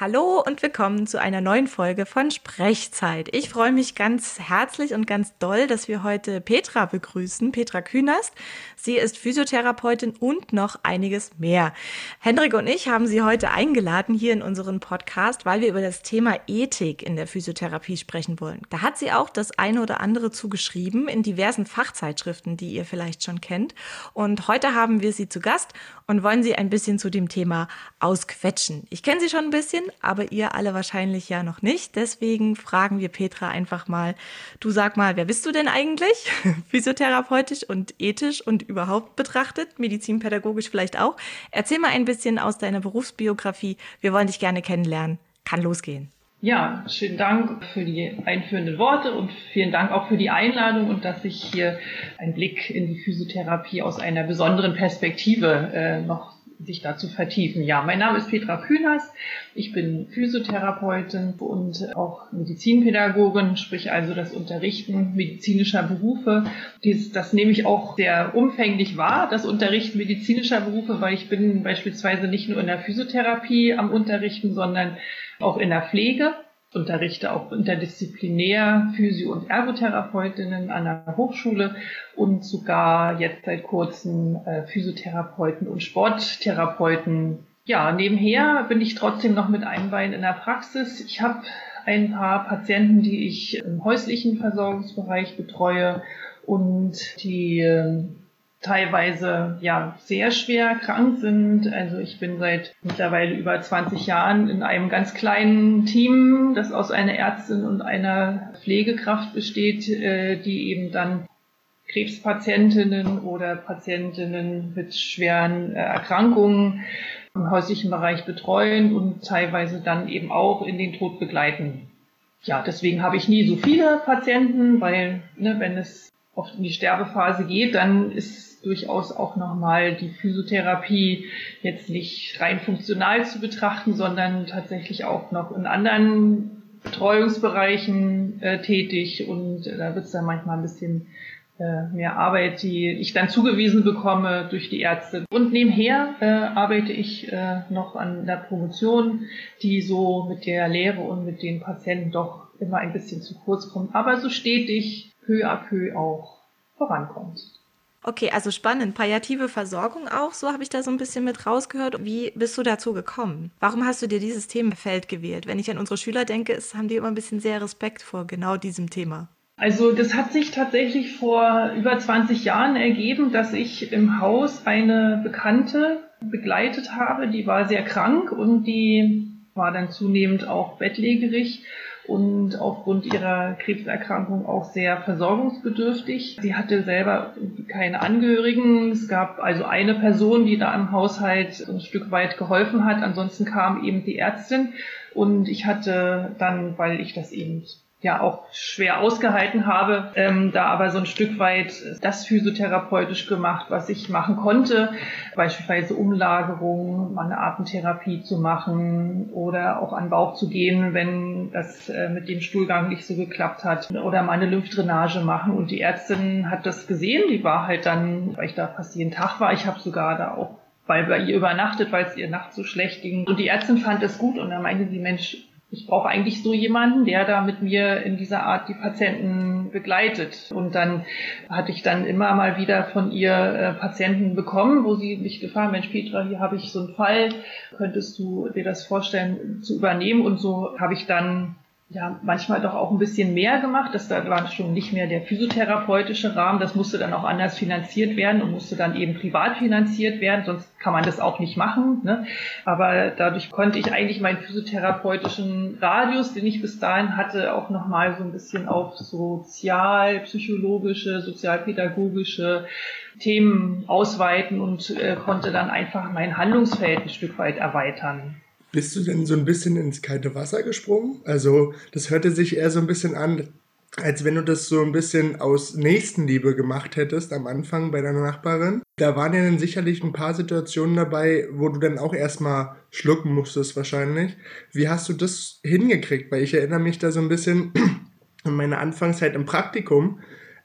Hallo und willkommen zu einer neuen Folge von Sprechzeit. Ich freue mich ganz herzlich und ganz doll, dass wir heute Petra begrüßen, Petra Künast. Sie ist Physiotherapeutin und noch einiges mehr. Hendrik und ich haben sie heute eingeladen hier in unseren Podcast, weil wir über das Thema Ethik in der Physiotherapie sprechen wollen. Da hat sie auch das eine oder andere zugeschrieben in diversen Fachzeitschriften, die ihr vielleicht schon kennt. Und heute haben wir sie zu Gast und wollen sie ein bisschen zu dem Thema ausquetschen. Ich kenne sie schon ein bisschen, aber ihr alle wahrscheinlich ja noch nicht. Deswegen fragen wir Petra einfach mal, du sag mal, wer bist du denn eigentlich? Physiotherapeutisch und ethisch und überhaupt betrachtet, medizinpädagogisch vielleicht auch. Erzähl mal ein bisschen aus deiner Berufsbiografie. Wir wollen dich gerne kennenlernen. Kann losgehen. Ja, schönen Dank für die einführenden Worte und vielen Dank auch für die Einladung und dass ich hier einen Blick in die Physiotherapie aus einer besonderen Perspektive äh, noch sich dazu vertiefen. Ja, mein Name ist Petra Kühners. Ich bin Physiotherapeutin und auch Medizinpädagogin, sprich also das Unterrichten medizinischer Berufe. Dies, das nehme ich auch sehr umfänglich wahr, das Unterrichten medizinischer Berufe, weil ich bin beispielsweise nicht nur in der Physiotherapie am Unterrichten, sondern auch in der Pflege unterrichte auch interdisziplinär Physio- und Ergotherapeutinnen an der Hochschule und sogar jetzt seit kurzem äh, Physiotherapeuten und Sporttherapeuten. Ja, nebenher bin ich trotzdem noch mit einem Bein in der Praxis. Ich habe ein paar Patienten, die ich im häuslichen Versorgungsbereich betreue und die ähm, teilweise ja sehr schwer krank sind. Also ich bin seit mittlerweile über 20 Jahren in einem ganz kleinen Team, das aus einer Ärztin und einer Pflegekraft besteht, äh, die eben dann Krebspatientinnen oder Patientinnen mit schweren äh, Erkrankungen im häuslichen Bereich betreuen und teilweise dann eben auch in den Tod begleiten. Ja, deswegen habe ich nie so viele Patienten, weil ne, wenn es oft in die Sterbephase geht, dann ist durchaus auch nochmal die Physiotherapie jetzt nicht rein funktional zu betrachten, sondern tatsächlich auch noch in anderen Betreuungsbereichen äh, tätig und äh, da wird es dann manchmal ein bisschen äh, mehr Arbeit, die ich dann zugewiesen bekomme durch die Ärzte. Und nebenher äh, arbeite ich äh, noch an der Promotion, die so mit der Lehre und mit den Patienten doch immer ein bisschen zu kurz kommt, aber so stetig peu à peu auch vorankommt. Okay, also spannend. Palliative Versorgung auch, so habe ich da so ein bisschen mit rausgehört. Wie bist du dazu gekommen? Warum hast du dir dieses Themenfeld gewählt? Wenn ich an unsere Schüler denke, ist, haben die immer ein bisschen sehr Respekt vor genau diesem Thema. Also das hat sich tatsächlich vor über 20 Jahren ergeben, dass ich im Haus eine Bekannte begleitet habe, die war sehr krank und die war dann zunehmend auch bettlägerig und aufgrund ihrer Krebserkrankung auch sehr versorgungsbedürftig. Sie hatte selber keine Angehörigen. Es gab also eine Person, die da im Haushalt ein Stück weit geholfen hat. Ansonsten kam eben die Ärztin und ich hatte dann, weil ich das eben ja auch schwer ausgehalten habe, ähm, da aber so ein Stück weit das physiotherapeutisch gemacht, was ich machen konnte, beispielsweise Umlagerung, mal eine Atemtherapie zu machen oder auch an Bauch zu gehen, wenn das äh, mit dem Stuhlgang nicht so geklappt hat. Oder mal eine Lymphdrainage machen. Und die Ärztin hat das gesehen, die war halt dann, weil ich da fast jeden Tag war, ich habe sogar da auch bei, ihr übernachtet, weil es ihr nachts so schlecht ging. Und die Ärztin fand es gut und dann meinte sie, Mensch, ich brauche eigentlich so jemanden, der da mit mir in dieser Art die Patienten begleitet. Und dann hatte ich dann immer mal wieder von ihr äh, Patienten bekommen, wo sie mich gefragt, Mensch Petra, hier habe ich so einen Fall, könntest du dir das vorstellen zu übernehmen? Und so habe ich dann ja, manchmal doch auch ein bisschen mehr gemacht. Das war schon nicht mehr der physiotherapeutische Rahmen. Das musste dann auch anders finanziert werden und musste dann eben privat finanziert werden. Sonst kann man das auch nicht machen. Ne? Aber dadurch konnte ich eigentlich meinen physiotherapeutischen Radius, den ich bis dahin hatte, auch nochmal so ein bisschen auf sozial, psychologische, sozialpädagogische Themen ausweiten und äh, konnte dann einfach mein Handlungsfeld ein Stück weit erweitern. Bist du denn so ein bisschen ins kalte Wasser gesprungen? Also, das hörte sich eher so ein bisschen an, als wenn du das so ein bisschen aus Nächstenliebe gemacht hättest am Anfang bei deiner Nachbarin. Da waren ja dann sicherlich ein paar Situationen dabei, wo du dann auch erstmal schlucken musstest wahrscheinlich. Wie hast du das hingekriegt? Weil ich erinnere mich da so ein bisschen an meine Anfangszeit im Praktikum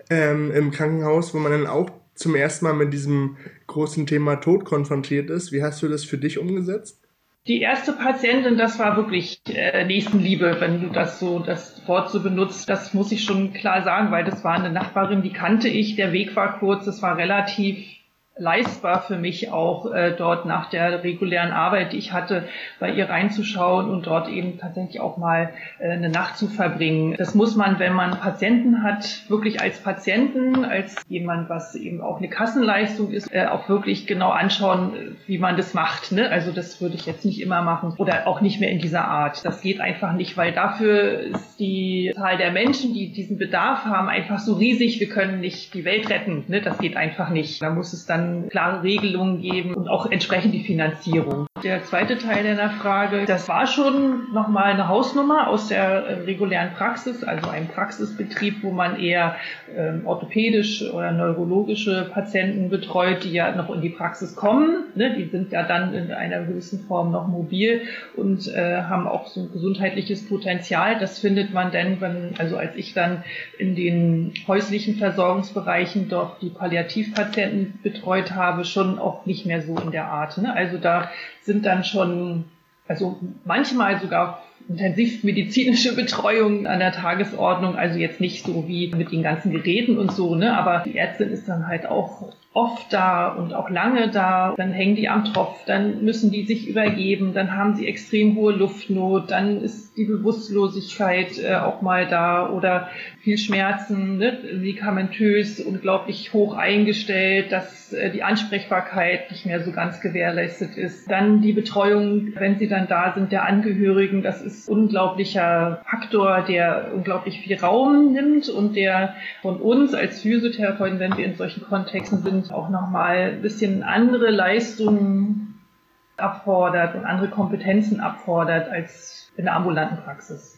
ähm, im Krankenhaus, wo man dann auch zum ersten Mal mit diesem großen Thema Tod konfrontiert ist. Wie hast du das für dich umgesetzt? Die erste Patientin, das war wirklich äh, Nächstenliebe, wenn du das so, das Wort so benutzt. Das muss ich schon klar sagen, weil das war eine Nachbarin, die kannte ich. Der Weg war kurz, es war relativ leistbar für mich auch äh, dort nach der regulären Arbeit, die ich hatte, bei ihr reinzuschauen und dort eben tatsächlich auch mal äh, eine Nacht zu verbringen. Das muss man, wenn man Patienten hat, wirklich als Patienten, als jemand, was eben auch eine Kassenleistung ist, äh, auch wirklich genau anschauen, wie man das macht. Ne? Also das würde ich jetzt nicht immer machen oder auch nicht mehr in dieser Art. Das geht einfach nicht, weil dafür ist die Zahl der Menschen, die diesen Bedarf haben, einfach so riesig. Wir können nicht die Welt retten. Ne? Das geht einfach nicht. Da muss es dann dann klare Regelungen geben und auch entsprechend die Finanzierung. Der zweite Teil deiner Frage, das war schon nochmal eine Hausnummer aus der äh, regulären Praxis, also ein Praxisbetrieb, wo man eher ähm, orthopädisch oder neurologische Patienten betreut, die ja noch in die Praxis kommen. Ne? Die sind ja dann in einer gewissen Form noch mobil und äh, haben auch so ein gesundheitliches Potenzial. Das findet man dann, wenn, also als ich dann in den häuslichen Versorgungsbereichen doch die Palliativpatienten betreue, betreut habe, schon auch nicht mehr so in der Art. Ne? Also da sind dann schon, also manchmal sogar intensivmedizinische Betreuung an der Tagesordnung, also jetzt nicht so wie mit den ganzen Geräten und so, ne, aber die Ärztin ist dann halt auch oft da und auch lange da, dann hängen die am Tropf, dann müssen die sich übergeben, dann haben sie extrem hohe Luftnot, dann ist die Bewusstlosigkeit äh, auch mal da oder viel Schmerzen, ne? medikamentös, unglaublich hoch eingestellt, dass äh, die Ansprechbarkeit nicht mehr so ganz gewährleistet ist. Dann die Betreuung, wenn sie dann da sind, der Angehörigen, das ist unglaublicher Faktor, der unglaublich viel Raum nimmt und der von uns als Physiotherapeuten, wenn wir in solchen Kontexten sind, auch nochmal ein bisschen andere Leistungen abfordert und andere Kompetenzen abfordert als in der ambulanten Praxis.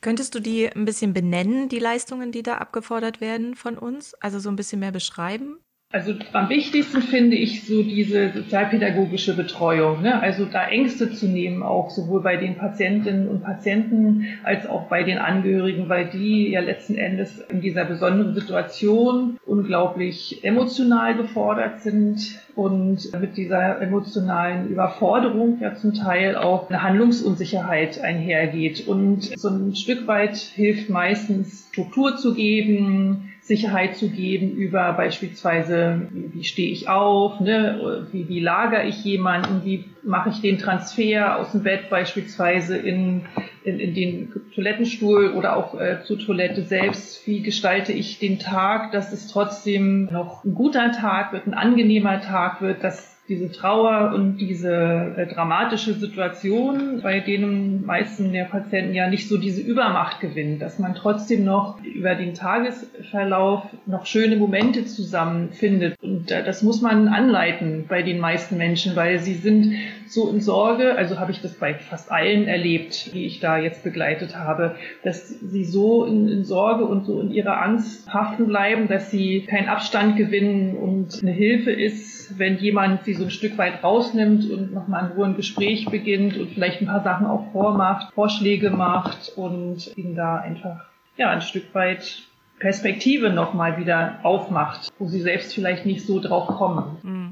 Könntest du die ein bisschen benennen, die Leistungen, die da abgefordert werden von uns? Also so ein bisschen mehr beschreiben? Also am wichtigsten finde ich so diese sozialpädagogische Betreuung, ne? also da Ängste zu nehmen, auch sowohl bei den Patientinnen und Patienten als auch bei den Angehörigen, weil die ja letzten Endes in dieser besonderen Situation unglaublich emotional gefordert sind und mit dieser emotionalen Überforderung ja zum Teil auch eine Handlungsunsicherheit einhergeht. Und so ein Stück weit hilft meistens Struktur zu geben, Sicherheit zu geben über beispielsweise, wie, wie stehe ich auf, ne, wie, wie lagere ich jemanden, wie mache ich den Transfer aus dem Bett beispielsweise in, in, in den Toilettenstuhl oder auch äh, zur Toilette selbst, wie gestalte ich den Tag, dass es trotzdem noch ein guter Tag wird, ein angenehmer Tag wird, dass diese Trauer und diese äh, dramatische Situation, bei denen meisten der Patienten ja nicht so diese Übermacht gewinnen, dass man trotzdem noch über den Tagesverlauf noch schöne Momente zusammenfindet. Und äh, das muss man anleiten bei den meisten Menschen, weil sie sind so in Sorge, also habe ich das bei fast allen erlebt, die ich da jetzt begleitet habe, dass sie so in, in Sorge und so in ihrer Angst haften bleiben, dass sie keinen Abstand gewinnen und eine Hilfe ist, wenn jemand sie so ein Stück weit rausnimmt und nochmal in Ruhe ein Gespräch beginnt und vielleicht ein paar Sachen auch vormacht, Vorschläge macht und ihnen da einfach ja ein Stück weit Perspektive nochmal wieder aufmacht, wo sie selbst vielleicht nicht so drauf kommen. Mhm.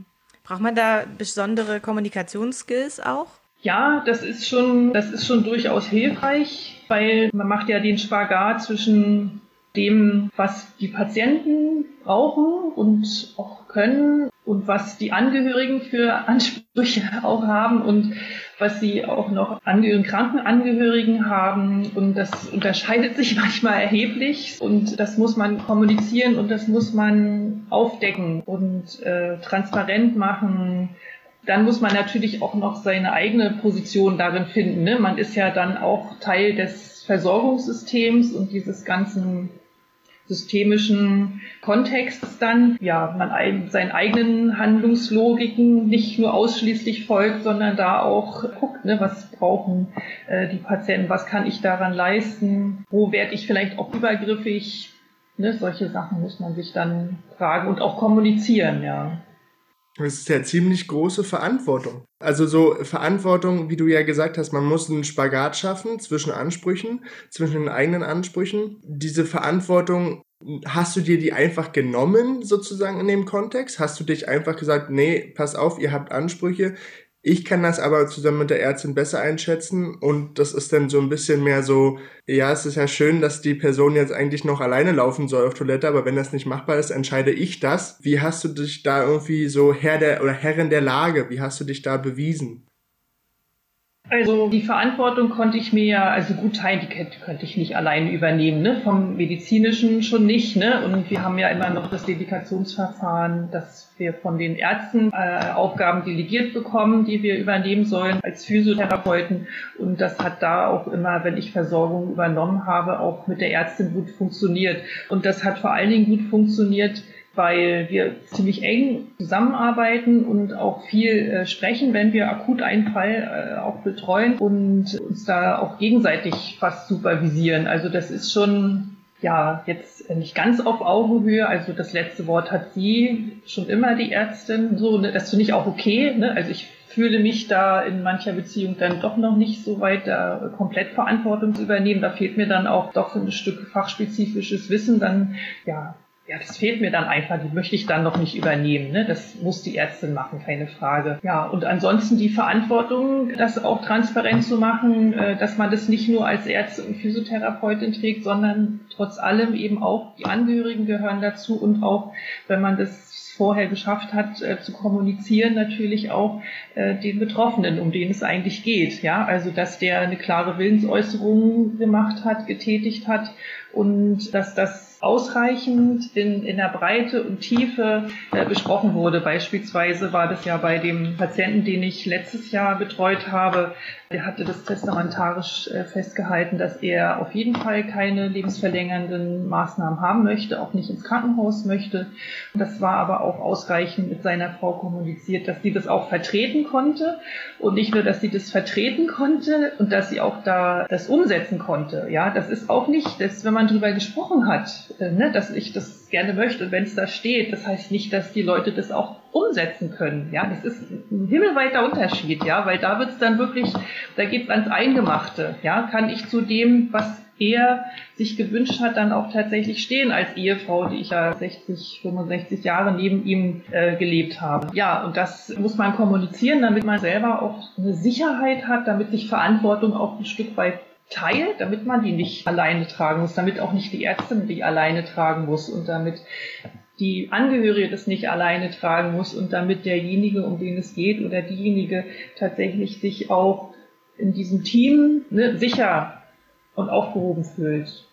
Braucht man da besondere Kommunikationsskills auch? Ja, das ist schon, das ist schon durchaus hilfreich, weil man macht ja den Spagat zwischen dem, was die Patienten brauchen und auch können und was die Angehörigen für Ansprüche auch haben und was sie auch noch Angehörigen, Krankenangehörigen haben. Und das unterscheidet sich manchmal erheblich. Und das muss man kommunizieren und das muss man aufdecken und äh, transparent machen. Dann muss man natürlich auch noch seine eigene Position darin finden. Ne? Man ist ja dann auch Teil des Versorgungssystems und dieses ganzen systemischen Kontexts dann, ja, man seinen eigenen Handlungslogiken nicht nur ausschließlich folgt, sondern da auch guckt, ne, was brauchen äh, die Patienten, was kann ich daran leisten, wo werde ich vielleicht auch übergriffig, ne, solche Sachen muss man sich dann fragen und auch kommunizieren, ja. Das ist ja ziemlich große Verantwortung. Also so Verantwortung, wie du ja gesagt hast, man muss einen Spagat schaffen zwischen Ansprüchen, zwischen den eigenen Ansprüchen. Diese Verantwortung, hast du dir die einfach genommen, sozusagen in dem Kontext? Hast du dich einfach gesagt, nee, pass auf, ihr habt Ansprüche, Ich kann das aber zusammen mit der Ärztin besser einschätzen und das ist dann so ein bisschen mehr so, ja, es ist ja schön, dass die Person jetzt eigentlich noch alleine laufen soll auf Toilette, aber wenn das nicht machbar ist, entscheide ich das. Wie hast du dich da irgendwie so Herr der oder Herrin der Lage, wie hast du dich da bewiesen? Also die Verantwortung konnte ich mir ja, also gut teilen, die könnte ich nicht alleine übernehmen, ne? vom medizinischen schon nicht. Ne? Und wir haben ja immer noch das Delegationsverfahren, dass wir von den Ärzten äh, Aufgaben delegiert bekommen, die wir übernehmen sollen als Physiotherapeuten. Und das hat da auch immer, wenn ich Versorgung übernommen habe, auch mit der Ärztin gut funktioniert. Und das hat vor allen Dingen gut funktioniert, weil wir ziemlich eng zusammenarbeiten und auch viel äh, sprechen, wenn wir akut einen Fall äh, auch betreuen und uns da auch gegenseitig fast supervisieren. Also das ist schon ja, jetzt nicht ganz auf Augenhöhe. Also das letzte Wort hat sie schon immer die Ärztin. So, ne, das finde ich auch okay. Ne? Also ich fühle mich da in mancher Beziehung dann doch noch nicht so weit, da komplett Verantwortung zu übernehmen. Da fehlt mir dann auch doch so ein Stück fachspezifisches Wissen. Dann, ja, ja, das fehlt mir dann einfach, die möchte ich dann noch nicht übernehmen. Ne? Das muss die Ärztin machen, keine Frage. Ja, und ansonsten die Verantwortung, das auch transparent zu machen, äh, dass man das nicht nur als Ärztin und Physiotherapeutin trägt, sondern trotz allem eben auch die Angehörigen gehören dazu und auch, wenn man das vorher geschafft hat, äh, zu kommunizieren, natürlich auch äh, den Betroffenen, um den es eigentlich geht. Ja, also dass der eine klare Willensäußerung gemacht hat, getätigt hat und dass das ausreichend in, in der Breite und Tiefe äh, besprochen wurde. Beispielsweise war das ja bei dem Patienten, den ich letztes Jahr betreut habe, der hatte das testamentarisch äh, festgehalten, dass er auf jeden Fall keine lebensverlängernden Maßnahmen haben möchte, auch nicht ins Krankenhaus möchte. Das war aber auch ausreichend mit seiner Frau kommuniziert, dass sie das auch vertreten konnte und nicht nur, dass sie das vertreten konnte und dass sie auch da das umsetzen konnte. Ja, das ist auch nicht, dass wenn man drüber gesprochen hat, äh, ne, dass ich das gerne möchte und wenn es da steht, das heißt nicht, dass die Leute das auch umsetzen können. Ja, das ist ein himmelweiter Unterschied, ja, weil da wird es dann wirklich, da geht es ans Eingemachte. Ja, kann ich zu dem, was er sich gewünscht hat, dann auch tatsächlich stehen als Ehefrau, die ich ja 60, 65 Jahre neben ihm äh, gelebt habe. Ja, und das muss man kommunizieren, damit man selber auch eine Sicherheit hat, damit sich Verantwortung auch ein Stück weit teilt, damit man die nicht alleine tragen muss, damit auch nicht die Ärztin die alleine tragen muss und damit die Angehörige das nicht alleine tragen muss und damit derjenige, um den es geht oder diejenige tatsächlich sich auch in diesem Team ne, sicher und aufgehoben fühlt.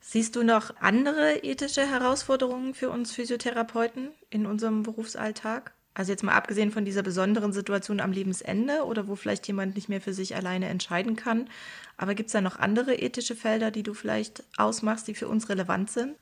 Siehst du noch andere ethische Herausforderungen für uns Physiotherapeuten in unserem Berufsalltag? Also jetzt mal abgesehen von dieser besonderen Situation am Lebensende oder wo vielleicht jemand nicht mehr für sich alleine entscheiden kann. Aber gibt es da noch andere ethische Felder, die du vielleicht ausmachst, die für uns relevant sind?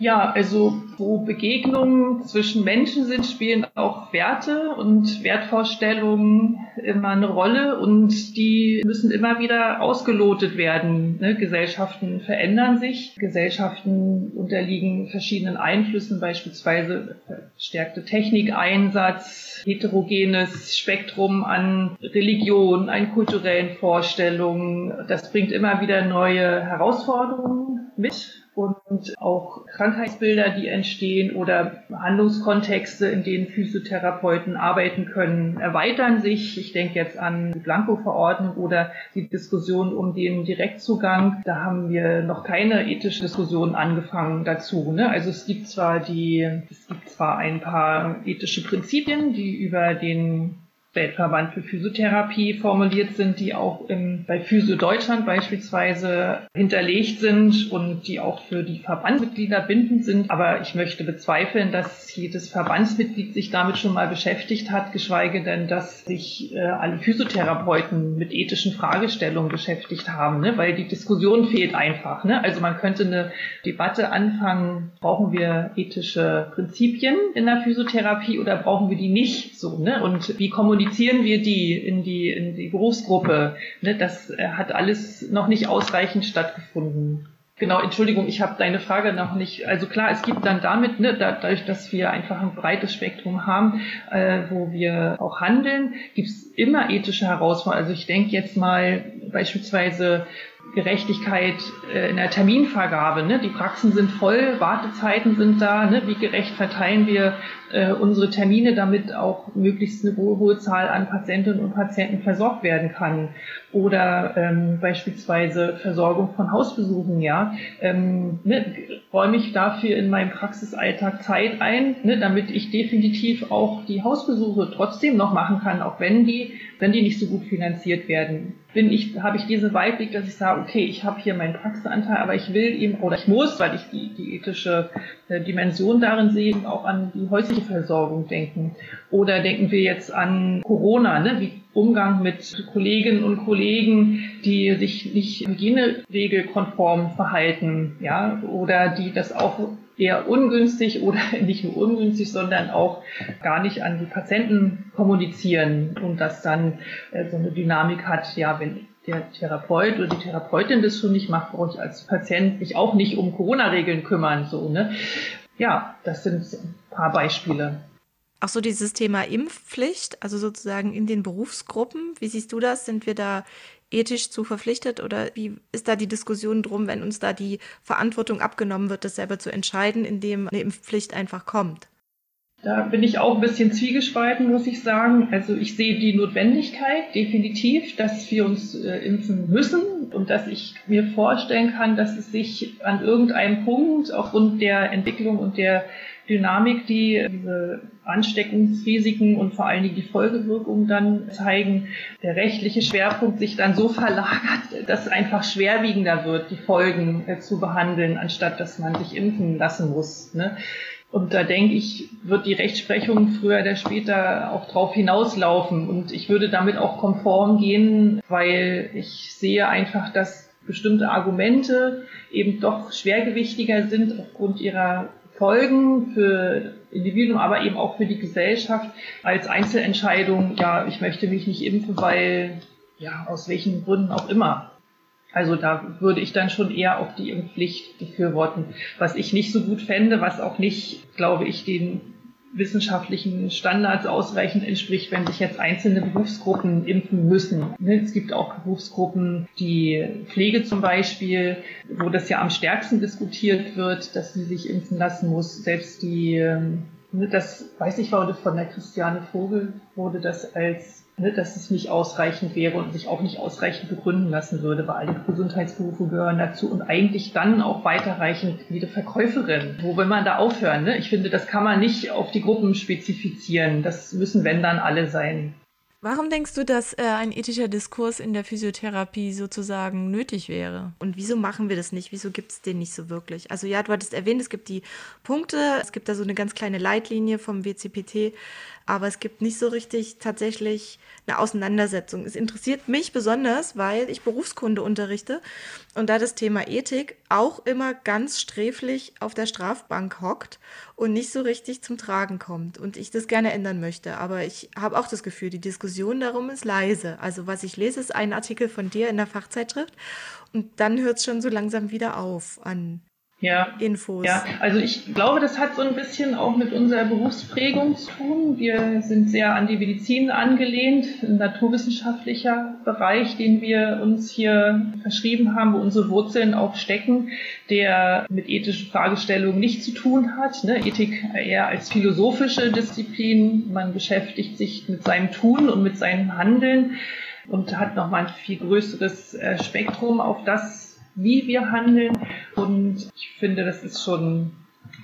Ja, also wo Begegnungen zwischen Menschen sind, spielen auch Werte und Wertvorstellungen immer eine Rolle und die müssen immer wieder ausgelotet werden. Ne? Gesellschaften verändern sich, Gesellschaften unterliegen verschiedenen Einflüssen, beispielsweise verstärkte Technikeinsatz, heterogenes Spektrum an Religion, an kulturellen Vorstellungen. Das bringt immer wieder neue Herausforderungen mit und auch Krankheitsbilder, die entstehen oder Handlungskontexte, in denen Physiotherapeuten arbeiten können, erweitern sich. Ich denke jetzt an die Blanko-Verordnung oder die Diskussion um den Direktzugang. Da haben wir noch keine ethische Diskussion angefangen dazu. Ne? Also es gibt zwar die, es gibt zwar ein paar ethische Prinzipien, die über den Weltverband für Physiotherapie formuliert sind, die auch im, bei Physio Deutschland beispielsweise hinterlegt sind und die auch für die Verbandsmitglieder bindend sind. Aber ich möchte bezweifeln, dass jedes Verbandsmitglied sich damit schon mal beschäftigt hat, geschweige denn, dass sich äh, alle Physiotherapeuten mit ethischen Fragestellungen beschäftigt haben, ne? weil die Diskussion fehlt einfach. Ne? Also man könnte eine Debatte anfangen, brauchen wir ethische Prinzipien in der Physiotherapie oder brauchen wir die nicht so? Ne? Und wie kommunizieren kommunizieren wir die in die, in die Berufsgruppe? Ne, das äh, hat alles noch nicht ausreichend stattgefunden. Genau, Entschuldigung, ich habe deine Frage noch nicht. Also klar, es gibt dann damit, ne, dadurch, dass wir einfach ein breites Spektrum haben, äh, wo wir auch handeln, gibt es immer ethische Herausforderungen. Also ich denke jetzt mal beispielsweise Gerechtigkeit äh, in der Terminvergabe. Ne? Die Praxen sind voll, Wartezeiten sind da. Ne? Wie gerecht verteilen wir äh, unsere Termine, damit auch möglichst eine hohe, Zahl an Patientinnen und Patienten versorgt werden kann? Oder ähm, beispielsweise Versorgung von Hausbesuchen. Ja, ähm, ne? räume ich dafür in meinem Praxisalltag Zeit ein, ne? damit ich definitiv auch die Hausbesuche trotzdem noch machen kann, auch wenn die, wenn die nicht so gut finanziert werden bin ich, habe ich diesen Weitblick, dass ich sage, okay, ich habe hier meinen Praxisanteil, aber ich will eben, oder ich muss, weil ich die, die ethische äh, Dimension darin sehe, auch an die häusliche Versorgung denken. Oder denken wir jetzt an Corona, ne? wie Umgang mit Kolleginnen und Kollegen, die sich nicht hygieneregelkonform verhalten, ja, oder die das auch eher ungünstig oder nicht nur ungünstig, sondern auch gar nicht an die Patienten kommunizieren und das dann äh, so eine Dynamik hat, ja, wenn der Therapeut oder die Therapeutin das schon nicht macht, brauche ich als Patient mich auch nicht um Corona-Regeln kümmern, so, ne? Ja, das sind ein paar Beispiele. Auch so dieses Thema Impfpflicht, also sozusagen in den Berufsgruppen. Wie siehst du das? Sind wir da ethisch zu verpflichtet oder wie ist da die Diskussion drum, wenn uns da die Verantwortung abgenommen wird, das selber zu entscheiden, indem eine Impfpflicht einfach kommt? Da bin ich auch ein bisschen zwiegespalten, muss ich sagen. Also ich sehe die Notwendigkeit definitiv, dass wir uns äh, impfen müssen und dass ich mir vorstellen kann, dass es sich an irgendeinem Punkt aufgrund der Entwicklung und der Dynamik, die diese Ansteckungsrisiken und vor allen Dingen die Folgewirkungen dann zeigen, der rechtliche Schwerpunkt sich dann so verlagert, dass es einfach schwerwiegender wird, die Folgen äh, zu behandeln, anstatt dass man sich impfen lassen muss. Ne? Und da denke ich, wird die Rechtsprechung früher oder später auch drauf hinauslaufen. Und ich würde damit auch konform gehen, weil ich sehe einfach, dass bestimmte Argumente eben doch schwergewichtiger sind aufgrund ihrer Folgen für Individuum, aber eben auch für die Gesellschaft als Einzelentscheidung, ja, ich möchte mich nicht impfen, weil, ja, aus welchen Gründen auch immer. Also da würde ich dann schon eher auch die Impfpflicht befürworten. Was ich nicht so gut fände, was auch nicht, glaube ich, den wissenschaftlichen Standards ausreichend entspricht, wenn sich jetzt einzelne Berufsgruppen impfen müssen. Ne, es gibt auch Berufsgruppen, die Pflege zum Beispiel, wo das ja am stärksten diskutiert wird, dass sie sich impfen lassen muss. Selbst die, ähm, das weiß ich, wurde von der Christiane Vogel, wurde das als ne, dass es nicht ausreichend wäre und sich auch nicht ausreichend begründen lassen würde, weil alle Gesundheitsberufe gehören dazu und eigentlich dann auch weiterreichend wie die Verkäuferin. Wo will man da aufhören? Ne? Ich finde, das kann man nicht auf die Gruppen spezifizieren. Das müssen, wenn dann, alle sein. Warum denkst du, dass äh, ein ethischer Diskurs in der Physiotherapie sozusagen nötig wäre? Und wieso machen wir das nicht? Wieso gibt es den nicht so wirklich? Also ja, du hattest erwähnt, es gibt die Punkte, es gibt da so eine ganz kleine Leitlinie vom WCPT, aber es gibt nicht so richtig tatsächlich eine Auseinandersetzung. Es interessiert mich besonders, weil ich Berufskunde unterrichte und da das Thema Ethik auch immer ganz sträflich auf der Strafbank hockt und nicht so richtig zum Tragen kommt und ich das gerne ändern möchte. Aber ich habe auch das Gefühl, die Diskussion darum ist leise. Also was ich lese, ist ein Artikel von dir in der Fachzeitschrift und dann hört es schon so langsam wieder auf an ja. Infos. Ja, also ich glaube, das hat so ein bisschen auch mit unserer Berufsprägung zu tun. Wir sind sehr an die Medizin angelehnt, ein naturwissenschaftlicher Bereich, den wir uns hier verschrieben haben, wo unsere Wurzeln auch stecken, der mit ethischen Fragestellungen nichts zu tun hat. Ne? Ethik eher als philosophische Disziplin. Man beschäftigt sich mit seinem Tun und mit seinem Handeln und hat nochmal ein viel größeres äh, Spektrum auf das wie wir handeln. Und ich finde, das ist schon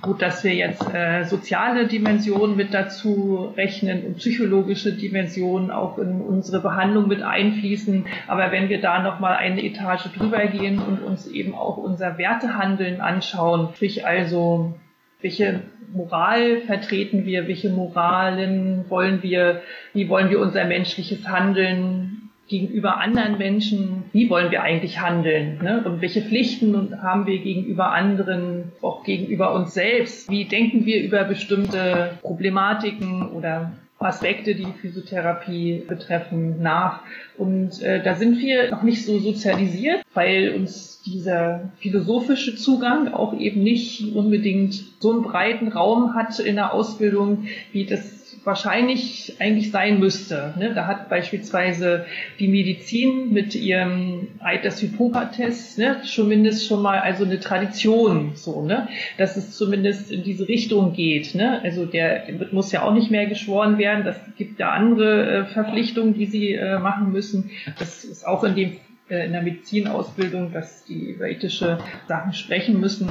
gut, dass wir jetzt äh, soziale Dimensionen mit dazu rechnen und psychologische Dimensionen auch in unsere Behandlung mit einfließen. Aber wenn wir da nochmal eine Etage drüber gehen und uns eben auch unser Wertehandeln anschauen, sprich also welche Moral vertreten wir, welche Moralen wollen wir, wie wollen wir unser menschliches Handeln gegenüber anderen Menschen, wie wollen wir eigentlich handeln ne? und welche Pflichten haben wir gegenüber anderen, auch gegenüber uns selbst, wie denken wir über bestimmte Problematiken oder Aspekte, die Physiotherapie betreffen, nach. Und äh, da sind wir noch nicht so sozialisiert, weil uns dieser philosophische Zugang auch eben nicht unbedingt so einen breiten Raum hat in der Ausbildung, wie das wahrscheinlich eigentlich sein müsste. Ne? Da hat beispielsweise die Medizin mit ihrem Eid des Hippokrates ne, zumindest schon mal also eine Tradition, so, ne? dass es zumindest in diese Richtung geht. Ne? Also der muss ja auch nicht mehr geschworen werden. Das gibt ja andere äh, Verpflichtungen, die sie äh, machen müssen. Das ist auch in dem äh, in der Medizinausbildung, dass die über ethische Sachen sprechen müssen.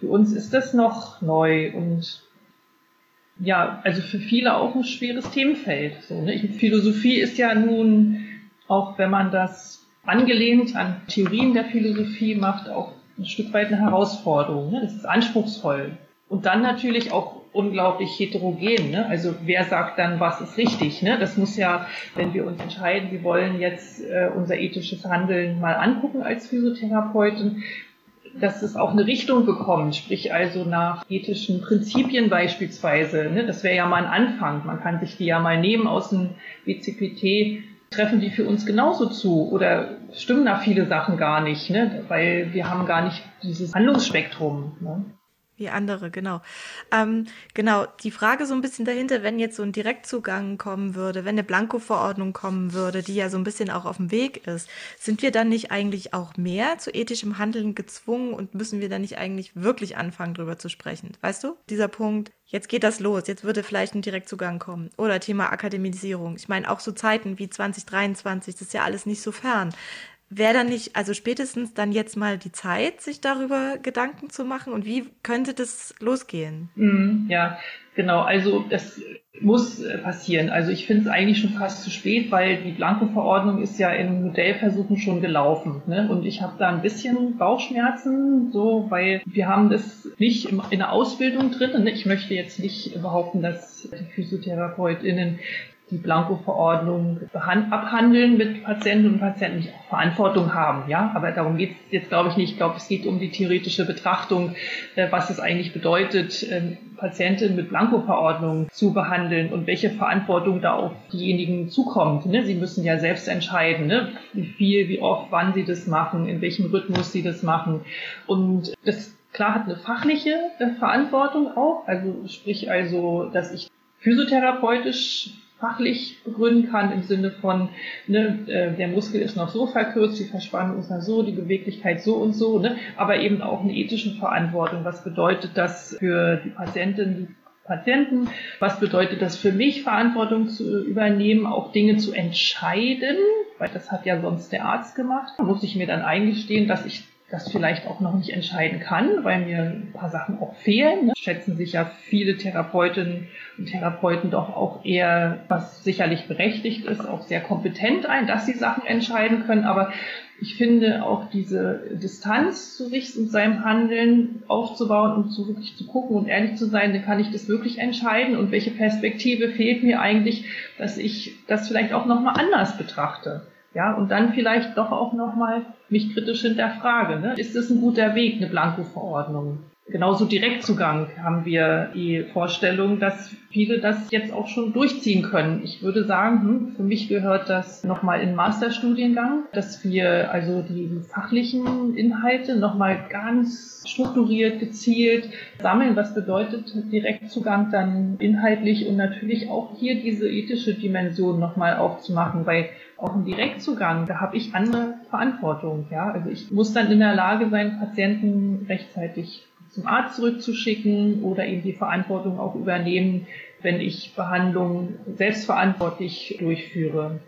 Für uns ist das noch neu und ja, also für viele auch ein schweres Themenfeld. So, ne? Philosophie ist ja nun, auch wenn man das angelehnt an Theorien der Philosophie macht, auch ein Stück weit eine Herausforderung. Ne? Das ist anspruchsvoll. Und dann natürlich auch unglaublich heterogen. Ne? Also wer sagt dann, was ist richtig? Ne? Das muss ja, wenn wir uns entscheiden, wir wollen jetzt äh, unser ethisches Handeln mal angucken als Physiotherapeuten, dass es auch eine Richtung bekommt, sprich also nach ethischen Prinzipien beispielsweise. Ne? Das wäre ja mal ein Anfang. Man kann sich die ja mal nehmen aus dem BCPT, treffen die für uns genauso zu oder stimmen da viele Sachen gar nicht, ne? weil wir haben gar nicht dieses Handlungsspektrum. Ne? Wie andere, genau. Ähm, genau, die Frage so ein bisschen dahinter, wenn jetzt so ein Direktzugang kommen würde, wenn eine Blanko-Verordnung kommen würde, die ja so ein bisschen auch auf dem Weg ist, sind wir dann nicht eigentlich auch mehr zu ethischem Handeln gezwungen und müssen wir dann nicht eigentlich wirklich anfangen, drüber zu sprechen? Weißt du, dieser Punkt, jetzt geht das los, jetzt würde vielleicht ein Direktzugang kommen. Oder Thema Akademisierung. Ich meine, auch so Zeiten wie 2023, das ist ja alles nicht so fern wäre dann nicht, also spätestens dann jetzt mal die Zeit, sich darüber Gedanken zu machen und wie könnte das losgehen? Mm, ja, genau. Also das muss äh, passieren. Also ich finde es eigentlich schon fast zu spät, weil die Blanko-Verordnung ist ja in Modellversuchen schon gelaufen. Ne? Und ich habe da ein bisschen Bauchschmerzen, so, weil wir haben das nicht in der Ausbildung drin. Ne? Ich möchte jetzt nicht behaupten, dass die PhysiotherapeutInnen die Blanko-Verordnung abhandeln mit Patienten und Patienten, die auch Verantwortung haben. Ja, aber darum geht es jetzt, glaube ich, nicht. Ich glaube, es geht um die theoretische Betrachtung, äh, was es eigentlich bedeutet, ähm, Patienten mit Blanko-Verordnung zu behandeln und welche Verantwortung da auf diejenigen zukommt. Ne? Sie müssen ja selbst entscheiden, ne? wie viel, wie oft, wann sie das machen, in welchem Rhythmus sie das machen. Und das klar hat eine fachliche äh, Verantwortung auch, also sprich also, dass ich physiotherapeutisch fachlich begründen kann im Sinne von, ne, äh, der Muskel ist noch so verkürzt, die Verspannung ist noch so, die Beweglichkeit so und so, ne, aber eben auch eine ethische Verantwortung. Was bedeutet das für die Patientin, die Patienten? Was bedeutet das für mich, Verantwortung zu übernehmen, auch Dinge zu entscheiden? Weil das hat ja sonst der Arzt gemacht. Da muss ich mir dann eingestehen, dass ich das vielleicht auch noch nicht entscheiden kann, weil mir ein paar Sachen auch fehlen. Ne? Schätzen sich ja viele Therapeutinnen und Therapeuten doch auch eher, was sicherlich berechtigt ist, auch sehr kompetent ein, dass sie Sachen entscheiden können. Aber ich finde auch diese Distanz zu sich und seinem Handeln aufzubauen und zu wirklich zu gucken und ehrlich zu sein, dann kann ich das wirklich entscheiden und welche Perspektive fehlt mir eigentlich, dass ich das vielleicht auch nochmal anders betrachte. Ja, und dann vielleicht doch auch nochmal mich kritisch hinterfrage. Ne? Ist es ein guter Weg, eine Blanko-Verordnung? Genauso Direktzugang haben wir die Vorstellung, dass viele das jetzt auch schon durchziehen können. Ich würde sagen, hm, für mich gehört das nochmal in Masterstudiengang, dass wir also die fachlichen Inhalte nochmal ganz strukturiert, gezielt sammeln. Was bedeutet Direktzugang dann inhaltlich und natürlich auch hier diese ethische Dimension nochmal aufzumachen, weil auch ein Direktzugang, da habe ich andere Verantwortung. Ja? Also ich muss dann in der Lage sein, Patienten rechtzeitig zum Arzt zurückzuschicken oder eben die Verantwortung auch übernehmen, wenn ich Behandlungen selbstverantwortlich durchführe.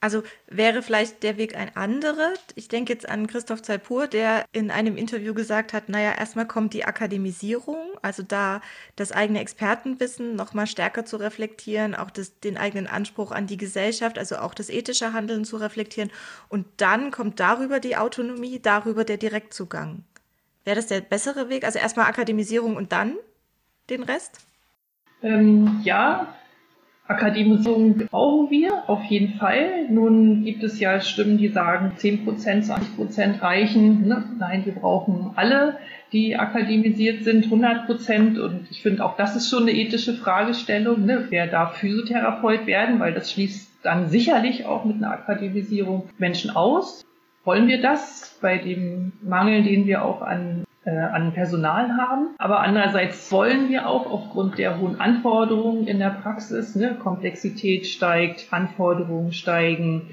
Also wäre vielleicht der Weg ein anderer. Ich denke jetzt an Christoph Zeipur, der in einem Interview gesagt hat, naja, erstmal kommt die Akademisierung, also da das eigene Expertenwissen nochmal stärker zu reflektieren, auch das, den eigenen Anspruch an die Gesellschaft, also auch das ethische Handeln zu reflektieren. Und dann kommt darüber die Autonomie, darüber der Direktzugang. Wäre das der bessere Weg? Also erstmal Akademisierung und dann den Rest? Ähm, ja, Akademisierung brauchen wir auf jeden Fall. Nun gibt es ja Stimmen, die sagen, 10 Prozent, 20 Prozent reichen. Ne? Nein, wir brauchen alle, die akademisiert sind, 100 Prozent. Und ich finde auch das ist schon eine ethische Fragestellung. Ne? Wer darf Physiotherapeut werden? Weil das schließt dann sicherlich auch mit einer Akademisierung Menschen aus. Wollen wir das bei dem Mangel, den wir auch an an Personal haben. Aber andererseits wollen wir auch aufgrund der hohen Anforderungen in der Praxis, ne, Komplexität steigt, Anforderungen steigen,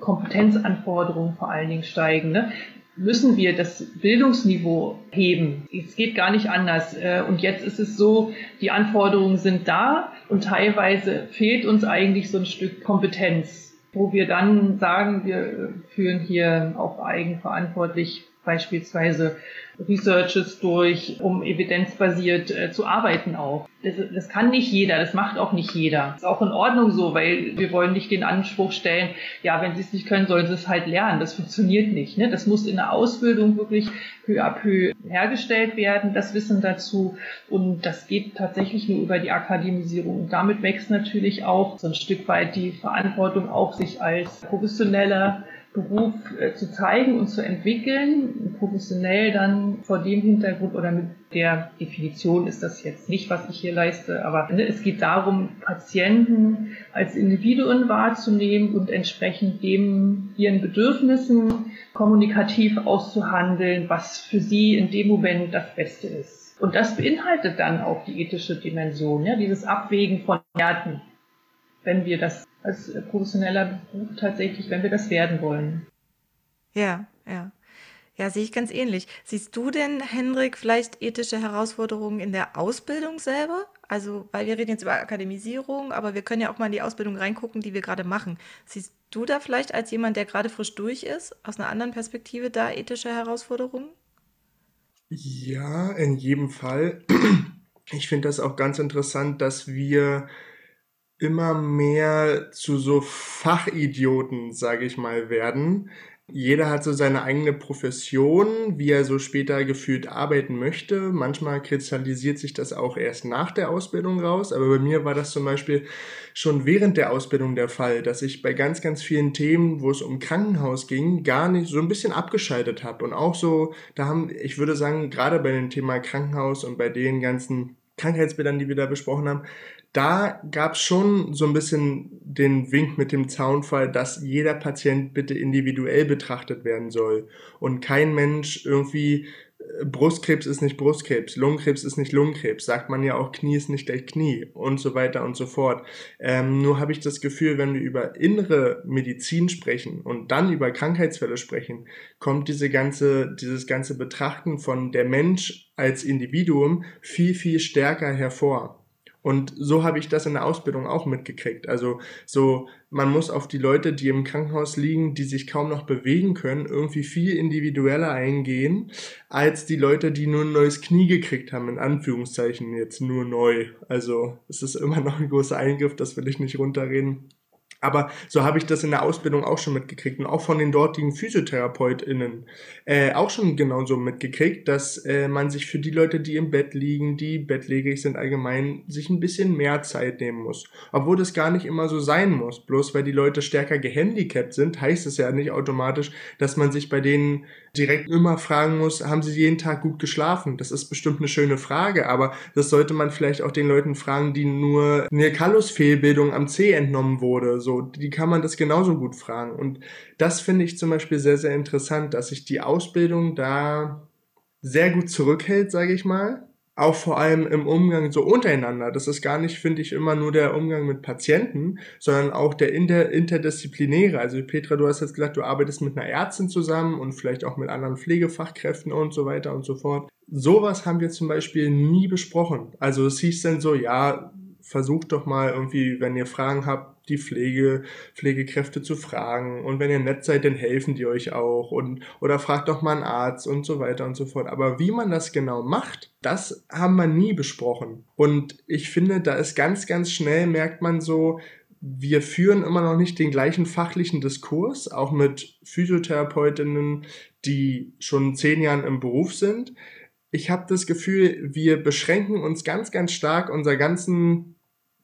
Kompetenzanforderungen vor allen Dingen steigen, ne, müssen wir das Bildungsniveau heben. Es geht gar nicht anders. Äh, und jetzt ist es so, die Anforderungen sind da und teilweise fehlt uns eigentlich so ein Stück Kompetenz, wo wir dann sagen, wir führen hier auch eigenverantwortlich beispielsweise Researches durch, um evidenzbasiert äh, zu arbeiten auch. Das, das, kann nicht jeder, das macht auch nicht jeder. Das ist auch in Ordnung so, weil wir wollen nicht den Anspruch stellen, ja, wenn sie es nicht können, sollen sie es halt lernen. Das funktioniert nicht. Ne? Das muss in der Ausbildung wirklich peu à peu hergestellt werden, das Wissen dazu. Und das geht tatsächlich nur über die Akademisierung. Und damit wächst natürlich auch so ein Stück weit die Verantwortung auf sich als professioneller Beruf äh, zu zeigen und zu entwickeln, professionell dann vor dem Hintergrund oder mit der Definition ist das jetzt nicht, was ich hier leiste, aber ne, es geht darum, Patienten als Individuen wahrzunehmen und entsprechend dem ihren Bedürfnissen kommunikativ auszuhandeln, was für sie in dem Moment das Beste ist. Und das beinhaltet dann auch die ethische Dimension, ja, dieses Abwägen von Werten, wenn wir das als professioneller Beruf tatsächlich, wenn wir das werden wollen. Ja, ja. Ja, sehe ich ganz ähnlich. Siehst du denn, Hendrik, vielleicht ethische Herausforderungen in der Ausbildung selber? Also, weil wir reden jetzt über Akademisierung, aber wir können ja auch mal in die Ausbildung reingucken, die wir gerade machen. Siehst du da vielleicht als jemand, der gerade frisch durch ist, aus einer anderen Perspektive da ethische Herausforderungen? Ja, in jedem Fall. Ich finde das auch ganz interessant, dass wir immer mehr zu so Fachidioten, sage ich mal, werden. Jeder hat so seine eigene Profession, wie er so später gefühlt arbeiten möchte. Manchmal kristallisiert sich das auch erst nach der Ausbildung raus, aber bei mir war das zum Beispiel schon während der Ausbildung der Fall, dass ich bei ganz, ganz vielen Themen, wo es um Krankenhaus ging, gar nicht so ein bisschen abgeschaltet habe. Und auch so, da haben, ich würde sagen, gerade bei dem Thema Krankenhaus und bei den ganzen Krankheitsbildern, die wir da besprochen haben, da gab es schon so ein bisschen den Wink mit dem Zaunfall, dass jeder Patient bitte individuell betrachtet werden soll und kein Mensch irgendwie äh, Brustkrebs ist nicht Brustkrebs, Lungenkrebs ist nicht Lungenkrebs, sagt man ja auch, Knie ist nicht gleich Knie und so weiter und so fort. Ähm, nur habe ich das Gefühl, wenn wir über innere Medizin sprechen und dann über Krankheitsfälle sprechen, kommt diese ganze, dieses ganze Betrachten von der Mensch als Individuum viel, viel stärker hervor. Und so habe ich das in der Ausbildung auch mitgekriegt. Also so, man muss auf die Leute, die im Krankenhaus liegen, die sich kaum noch bewegen können, irgendwie viel individueller eingehen, als die Leute, die nur ein neues Knie gekriegt haben, in Anführungszeichen jetzt nur neu. Also es ist immer noch ein großer Eingriff, das will ich nicht runterreden. Aber so habe ich das in der Ausbildung auch schon mitgekriegt und auch von den dortigen PhysiotherapeutInnen äh, auch schon genauso mitgekriegt, dass äh, man sich für die Leute, die im Bett liegen, die bettlägerig sind allgemein, sich ein bisschen mehr Zeit nehmen muss. Obwohl das gar nicht immer so sein muss. Bloß weil die Leute stärker gehandicapt sind, heißt es ja nicht automatisch, dass man sich bei denen direkt immer fragen muss, haben sie jeden Tag gut geschlafen? Das ist bestimmt eine schöne Frage, aber das sollte man vielleicht auch den Leuten fragen, die nur eine Kallus-Fehlbildung am C entnommen wurde. So, die kann man das genauso gut fragen. Und das finde ich zum Beispiel sehr, sehr interessant, dass sich die Ausbildung da sehr gut zurückhält, sage ich mal auch vor allem im Umgang so untereinander. Das ist gar nicht, finde ich, immer nur der Umgang mit Patienten, sondern auch der inter interdisziplinäre. Also Petra, du hast jetzt gesagt, du arbeitest mit einer Ärztin zusammen und vielleicht auch mit anderen Pflegefachkräften und so weiter und so fort. Sowas haben wir zum Beispiel nie besprochen. Also es hieß dann so, ja, versucht doch mal irgendwie, wenn ihr Fragen habt, die Pflege, Pflegekräfte zu fragen. Und wenn ihr nett seid, dann helfen die euch auch. Und, oder fragt doch mal einen Arzt und so weiter und so fort. Aber wie man das genau macht, das haben wir nie besprochen. Und ich finde, da ist ganz, ganz schnell, merkt man so, wir führen immer noch nicht den gleichen fachlichen Diskurs, auch mit Physiotherapeutinnen, die schon zehn Jahren im Beruf sind. Ich habe das Gefühl, wir beschränken uns ganz, ganz stark unser ganzen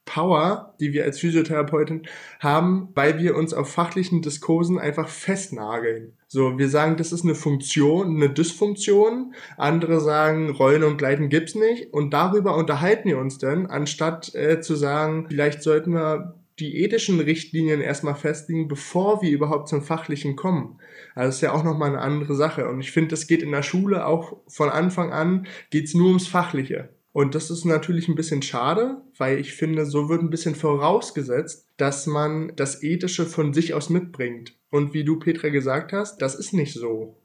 Power, die wir als Physiotherapeutin haben, weil wir uns auf fachlichen Diskursen einfach festnageln. So, wir sagen, das ist eine Funktion, eine Dysfunktion. Andere sagen, Rollen und Gleiten gibt's nicht. Und darüber unterhalten wir uns dann, anstatt äh, zu sagen, vielleicht sollten wir die ethischen Richtlinien erstmal festlegen, bevor wir überhaupt zum Fachlichen kommen. Also das ist ja auch nochmal eine andere Sache. Und ich finde, das geht in der Schule auch von Anfang an, geht's nur ums Fachliche. Und das ist natürlich ein bisschen schade, weil ich finde, so wird ein bisschen vorausgesetzt, dass man das Ethische von sich aus mitbringt. Und wie du, Petra, gesagt hast, das ist nicht so.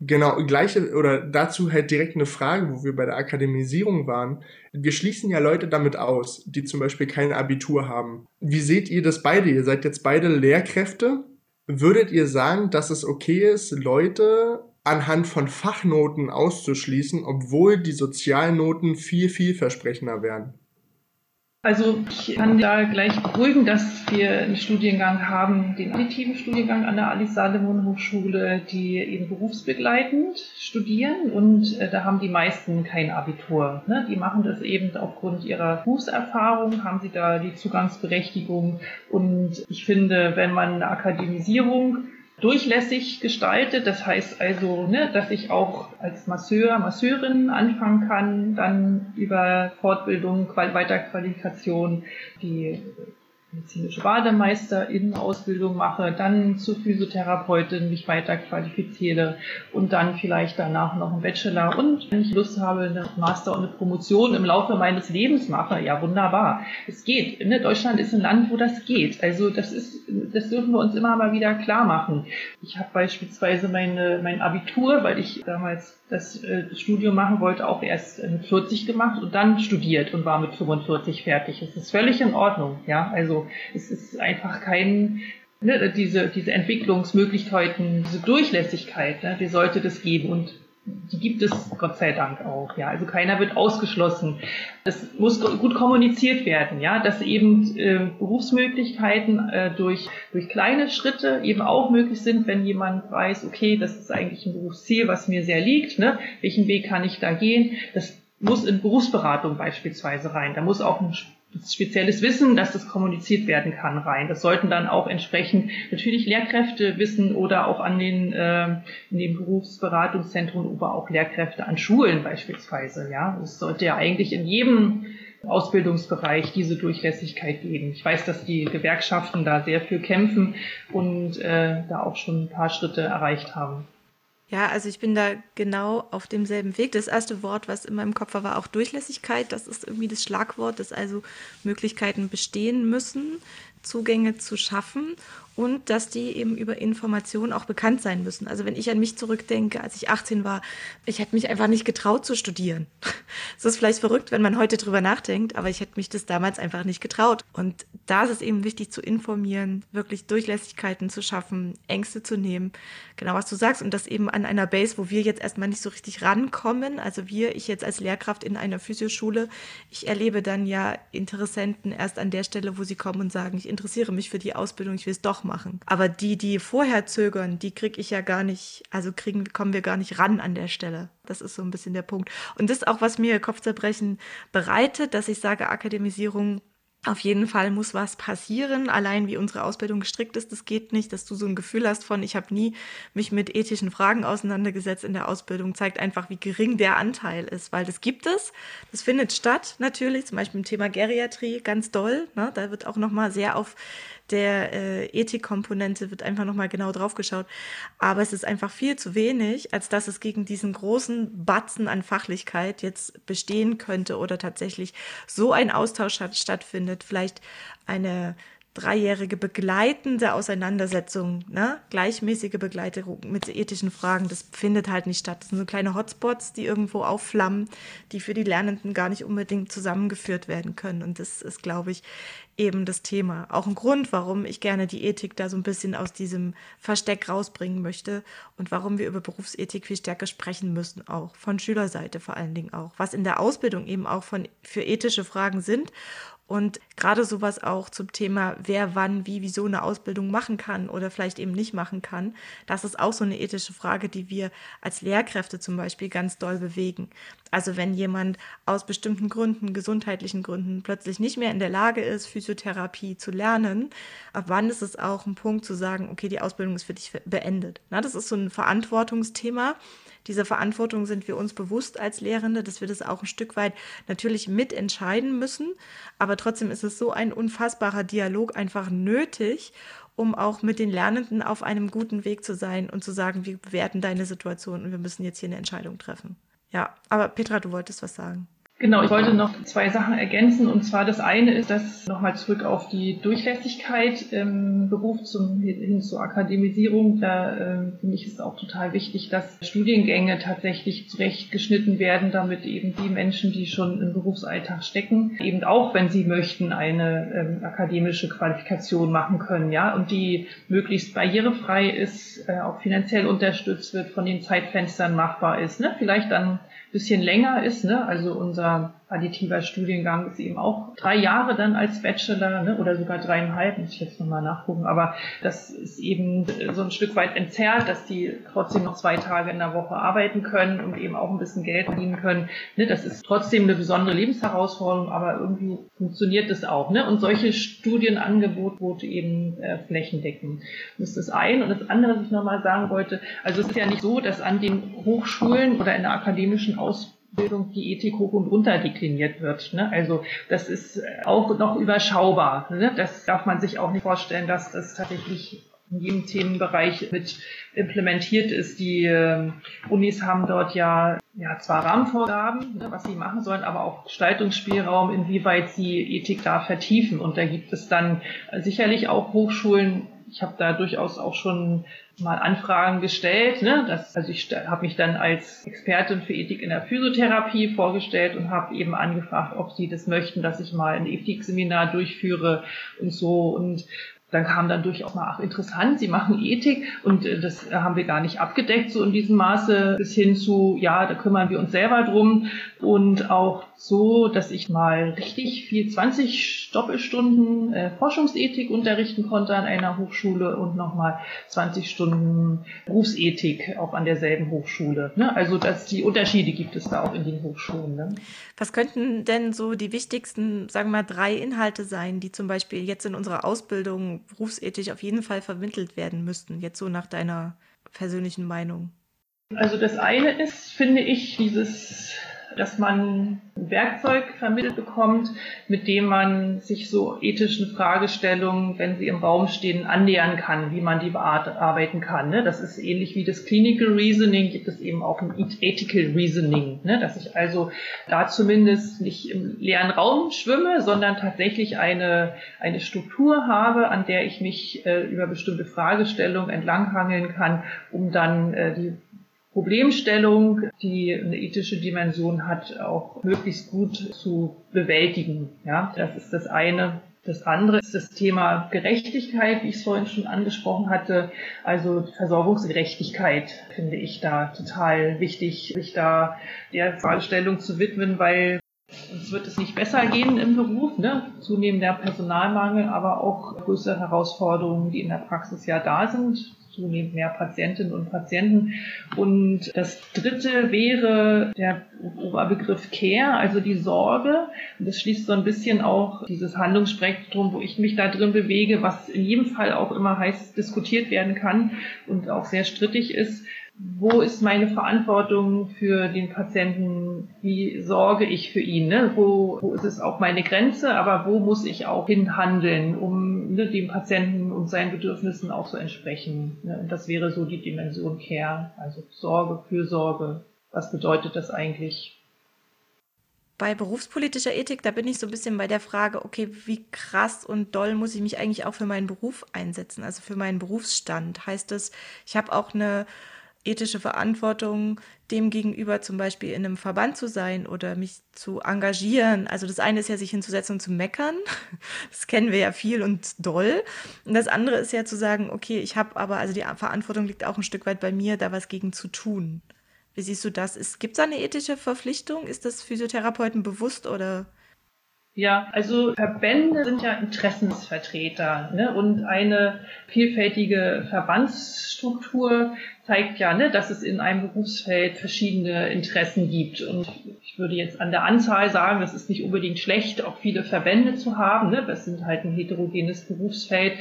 Genau, gleiche oder dazu halt direkt eine Frage, wo wir bei der Akademisierung waren. Wir schließen ja Leute damit aus, die zum Beispiel kein Abitur haben. Wie seht ihr das beide? Ihr seid jetzt beide Lehrkräfte. Würdet ihr sagen, dass es okay ist, Leute anhand von Fachnoten auszuschließen, obwohl die Sozialnoten viel vielversprechender wären? Also ich kann da gleich beruhigen, dass wir einen Studiengang haben, den additiven Studiengang an der Alice Salomon Hochschule, die eben berufsbegleitend studieren und äh, da haben die meisten kein Abitur. Ne? Die machen das eben aufgrund ihrer Berufserfahrung, haben sie da die Zugangsberechtigung und ich finde, wenn man eine Akademisierung durchlässig gestaltet. Das heißt also, ne, dass ich auch als Masseur, Masseurin anfangen kann, dann über Fortbildung, Weiterqualifikation die medizinische Bademeister in Ausbildung mache, dann zur Physiotherapeutin mich weiter qualifiziere und dann vielleicht danach noch einen Bachelor und wenn ich Lust habe, eine Master und eine Promotion im Laufe meines Lebens mache, ja wunderbar. Es geht. Ne? Deutschland ist ein Land, wo das geht. Also das ist, das dürfen wir uns immer mal wieder klar machen. Ich habe beispielsweise meine, mein Abitur, weil ich damals das äh, Studium machen wollte, auch erst mit 40 gemacht und dann studiert und war mit 45 fertig. Es ist völlig in Ordnung, ja. Also es ist einfach kein ne, diese diese Entwicklungsmöglichkeiten, diese Durchlässigkeit, ne, die sollte das geben und die gibt es Gott sei Dank auch, ja. Also keiner wird ausgeschlossen. Es muss gut kommuniziert werden, ja, dass eben äh, Berufsmöglichkeiten äh, durch durch kleine Schritte eben auch möglich sind, wenn jemand weiß, okay, das ist eigentlich ein Berufsziel, was mir sehr liegt, ne? Welchen Weg kann ich da gehen? Das muss in Berufsberatung beispielsweise rein. Da muss auch ein spezielles Wissen, dass das kommuniziert werden kann, rein. Das sollten dann auch entsprechend natürlich Lehrkräfte wissen oder auch an den äh, in den Berufsberatungszentren, aber auch Lehrkräfte an Schulen beispielsweise. Ja, es sollte ja eigentlich in jedem Ausbildungsbereich diese Durchlässigkeit geben. Ich weiß, dass die Gewerkschaften da sehr viel kämpfen und äh, da auch schon ein paar Schritte erreicht haben. Ja, also ich bin da genau auf demselben Weg. Das erste Wort, was in meinem Kopf war, war auch Durchlässigkeit. Das ist irgendwie das Schlagwort, dass also Möglichkeiten bestehen müssen, Zugänge zu schaffen und dass die eben über Informationen auch bekannt sein müssen. Also wenn ich an mich zurückdenke, als ich 18 war, ich hätte mich einfach nicht getraut zu studieren. Es ist vielleicht verrückt, wenn man heute drüber nachdenkt, aber ich hätte mich das damals einfach nicht getraut. Und da ist es eben wichtig zu informieren, wirklich Durchlässigkeiten zu schaffen, Ängste zu nehmen, genau was du sagst und das eben an einer Base, wo wir jetzt erstmal nicht so richtig rankommen. Also wir, ich jetzt als Lehrkraft in einer Physioschule, ich erlebe dann ja Interessenten erst an der Stelle, wo sie kommen und sagen, ich interessiere mich für die Ausbildung, ich will es doch machen. Aber die, die vorher zögern, die kriege ich ja gar nicht, also kriegen, kommen wir gar nicht ran an der Stelle. Das ist so ein bisschen der Punkt. Und das ist auch, was mir Kopfzerbrechen bereitet, dass ich sage, Akademisierung auf jeden Fall muss was passieren. Allein wie unsere Ausbildung gestrickt ist, das geht nicht, dass du so ein Gefühl hast von, ich habe nie mich mit ethischen Fragen auseinandergesetzt in der Ausbildung, zeigt einfach, wie gering der Anteil ist, weil das gibt es. Das findet statt, natürlich, zum Beispiel im Thema Geriatrie, ganz doll. Ne? Da wird auch nochmal sehr auf der äh, Ethikkomponente wird einfach nochmal genau drauf geschaut. Aber es ist einfach viel zu wenig, als dass es gegen diesen großen Batzen an Fachlichkeit jetzt bestehen könnte oder tatsächlich so ein Austausch hat, stattfindet. Vielleicht eine dreijährige begleitende Auseinandersetzung, ne? gleichmäßige Begleitung mit ethischen Fragen, das findet halt nicht statt. Das sind so kleine Hotspots, die irgendwo aufflammen, die für die Lernenden gar nicht unbedingt zusammengeführt werden können. Und das ist, glaube ich, eben das Thema. Auch ein Grund, warum ich gerne die Ethik da so ein bisschen aus diesem Versteck rausbringen möchte und warum wir über Berufsethik viel stärker sprechen müssen, auch von Schülerseite vor allen Dingen auch, was in der Ausbildung eben auch von, für ethische Fragen sind und gerade sowas auch zum Thema, wer wann, wie, wieso eine Ausbildung machen kann oder vielleicht eben nicht machen kann, das ist auch so eine ethische Frage, die wir als Lehrkräfte zum Beispiel ganz doll bewegen. Also wenn jemand aus bestimmten Gründen, gesundheitlichen Gründen, plötzlich nicht mehr in der Lage ist, Physiotherapie zu lernen, ab wann ist es auch ein Punkt zu sagen, okay, die Ausbildung ist für dich beendet. Na, das ist so ein Verantwortungsthema Diese Verantwortung sind wir uns bewusst als Lehrende, dass wir das auch ein Stück weit natürlich mitentscheiden müssen. Aber trotzdem ist es so ein unfassbarer Dialog einfach nötig, um auch mit den Lernenden auf einem guten Weg zu sein und zu sagen, wir bewerten deine Situation und wir müssen jetzt hier eine Entscheidung treffen. Ja, aber Petra, du wolltest was sagen. Genau, ich wollte noch zwei Sachen ergänzen. Und zwar das eine ist, dass nochmal zurück auf die Durchlässigkeit im Beruf zum, hin zur Akademisierung. Da äh, finde ich es auch total wichtig, dass Studiengänge tatsächlich zurechtgeschnitten werden, damit eben die Menschen, die schon im Berufsalltag stecken, eben auch, wenn sie möchten, eine ähm, akademische Qualifikation machen können, ja, und die möglichst barrierefrei ist, äh, auch finanziell unterstützt wird, von den Zeitfenstern machbar ist, ne? Vielleicht dann bisschen länger ist. Ne? Also unser additiver Studiengang ist eben auch drei Jahre dann als Bachelor ne? oder sogar dreieinhalb, muss ich jetzt nochmal nachgucken. Aber das ist eben so ein Stück weit entzerrt, dass die trotzdem noch zwei Tage in der Woche arbeiten können und eben auch ein bisschen Geld verdienen können. Ne? Das ist trotzdem eine besondere Lebensherausforderung, aber irgendwie funktioniert das auch. Ne? Und solche Studienangebote eben äh, flächendeckend. Das ist das eine. Und das andere, was ich nochmal sagen wollte, also es ist ja nicht so, dass an den Hochschulen oder in der akademischen Ausbildung Bildung die Ethik hoch und runter dekliniert wird. Ne? Also das ist auch noch überschaubar. Ne? Das darf man sich auch nicht vorstellen, dass das tatsächlich in jedem Themenbereich mit implementiert ist. Die äh, Unis haben dort ja, ja zwar Rahmenvorgaben, ne, was sie machen sollen, aber auch Gestaltungsspielraum, inwieweit sie Ethik da vertiefen. Und da gibt es dann sicherlich auch Hochschulen, ich habe da durchaus auch schon mal Anfragen gestellt. Ne? Das, also ich habe mich dann als Expertin für Ethik in der Physiotherapie vorgestellt und habe eben angefragt, ob sie das möchten, dass ich mal ein Ethikseminar durchführe und so. Und dann kam dann durchaus mal, ach interessant, Sie machen Ethik und äh, das haben wir gar nicht abgedeckt, so in diesem Maße, bis hin zu, ja, da kümmern wir uns selber drum und auch so, dass ich mal richtig viel, 20 Doppelstunden äh, Forschungsethik unterrichten konnte an einer Hochschule und nochmal 20 Stunden Berufsethik auch an derselben Hochschule. Ne? Also dass die Unterschiede gibt es da auch in den Hochschulen. Ne? Was könnten denn so die wichtigsten, sagen wir mal, drei Inhalte sein, die zum Beispiel jetzt in unserer Ausbildung berufsethisch auf jeden Fall vermittelt werden müssten, jetzt so nach deiner persönlichen Meinung? Also das eine ist, finde ich, dieses dass man ein Werkzeug vermittelt bekommt, mit dem man sich so ethischen Fragestellungen, wenn sie im Raum stehen, annähern kann, wie man die bearbeiten kann. Ne? Das ist ähnlich wie das Clinical Reasoning, gibt es eben auch ein Ethical Reasoning, ne? dass ich also da zumindest nicht im leeren Raum schwimme, sondern tatsächlich eine, eine Struktur habe, an der ich mich äh, über bestimmte Fragestellungen entlanghangeln kann, um dann äh, die Problemstellung, die eine ethische Dimension hat, auch möglichst gut zu bewältigen. Ja, das ist das eine. Das andere ist das Thema Gerechtigkeit, wie ich es vorhin schon angesprochen hatte. Also Versorgungsgerechtigkeit finde ich da total wichtig, sich da der Fragestellung zu widmen, weil uns wird es nicht besser gehen im Beruf, ne? zunehmender Personalmangel, aber auch größere Herausforderungen, die in der Praxis ja da sind zunehmend mehr Patientinnen und Patienten. Und das dritte wäre der Oberbegriff Care, also die Sorge. Und das schließt so ein bisschen auch dieses Handlungsspektrum, wo ich mich da drin bewege, was in jedem Fall auch immer heiß diskutiert werden kann und auch sehr strittig ist wo ist meine Verantwortung für den Patienten, wie sorge ich für ihn, ne? wo, wo ist es auch meine Grenze, aber wo muss ich auch hinhandeln, um ne, dem Patienten und seinen Bedürfnissen auch zu entsprechen. Ne? Und das wäre so die Dimension Care, also Sorge, Fürsorge. Was bedeutet das eigentlich? Bei berufspolitischer Ethik, da bin ich so ein bisschen bei der Frage, okay, wie krass und doll muss ich mich eigentlich auch für meinen Beruf einsetzen, also für meinen Berufsstand. Heißt das, ich habe auch eine ethische Verantwortung, dem gegenüber zum Beispiel in einem Verband zu sein oder mich zu engagieren. Also das eine ist ja, sich hinzusetzen und zu meckern. Das kennen wir ja viel und doll. Und das andere ist ja zu sagen, okay, ich habe aber, also die Verantwortung liegt auch ein Stück weit bei mir, da was gegen zu tun. Wie siehst du das? Gibt es da eine ethische Verpflichtung? Ist das Physiotherapeuten bewusst oder? Ja, also Verbände sind ja Interessensvertreter ne? und eine vielfältige Verbandsstruktur zeigt ja, ne, dass es in einem Berufsfeld verschiedene Interessen gibt. Und ich würde jetzt an der Anzahl sagen, das ist nicht unbedingt schlecht, auch viele Verbände zu haben. Ne? Das sind halt ein heterogenes Berufsfeld.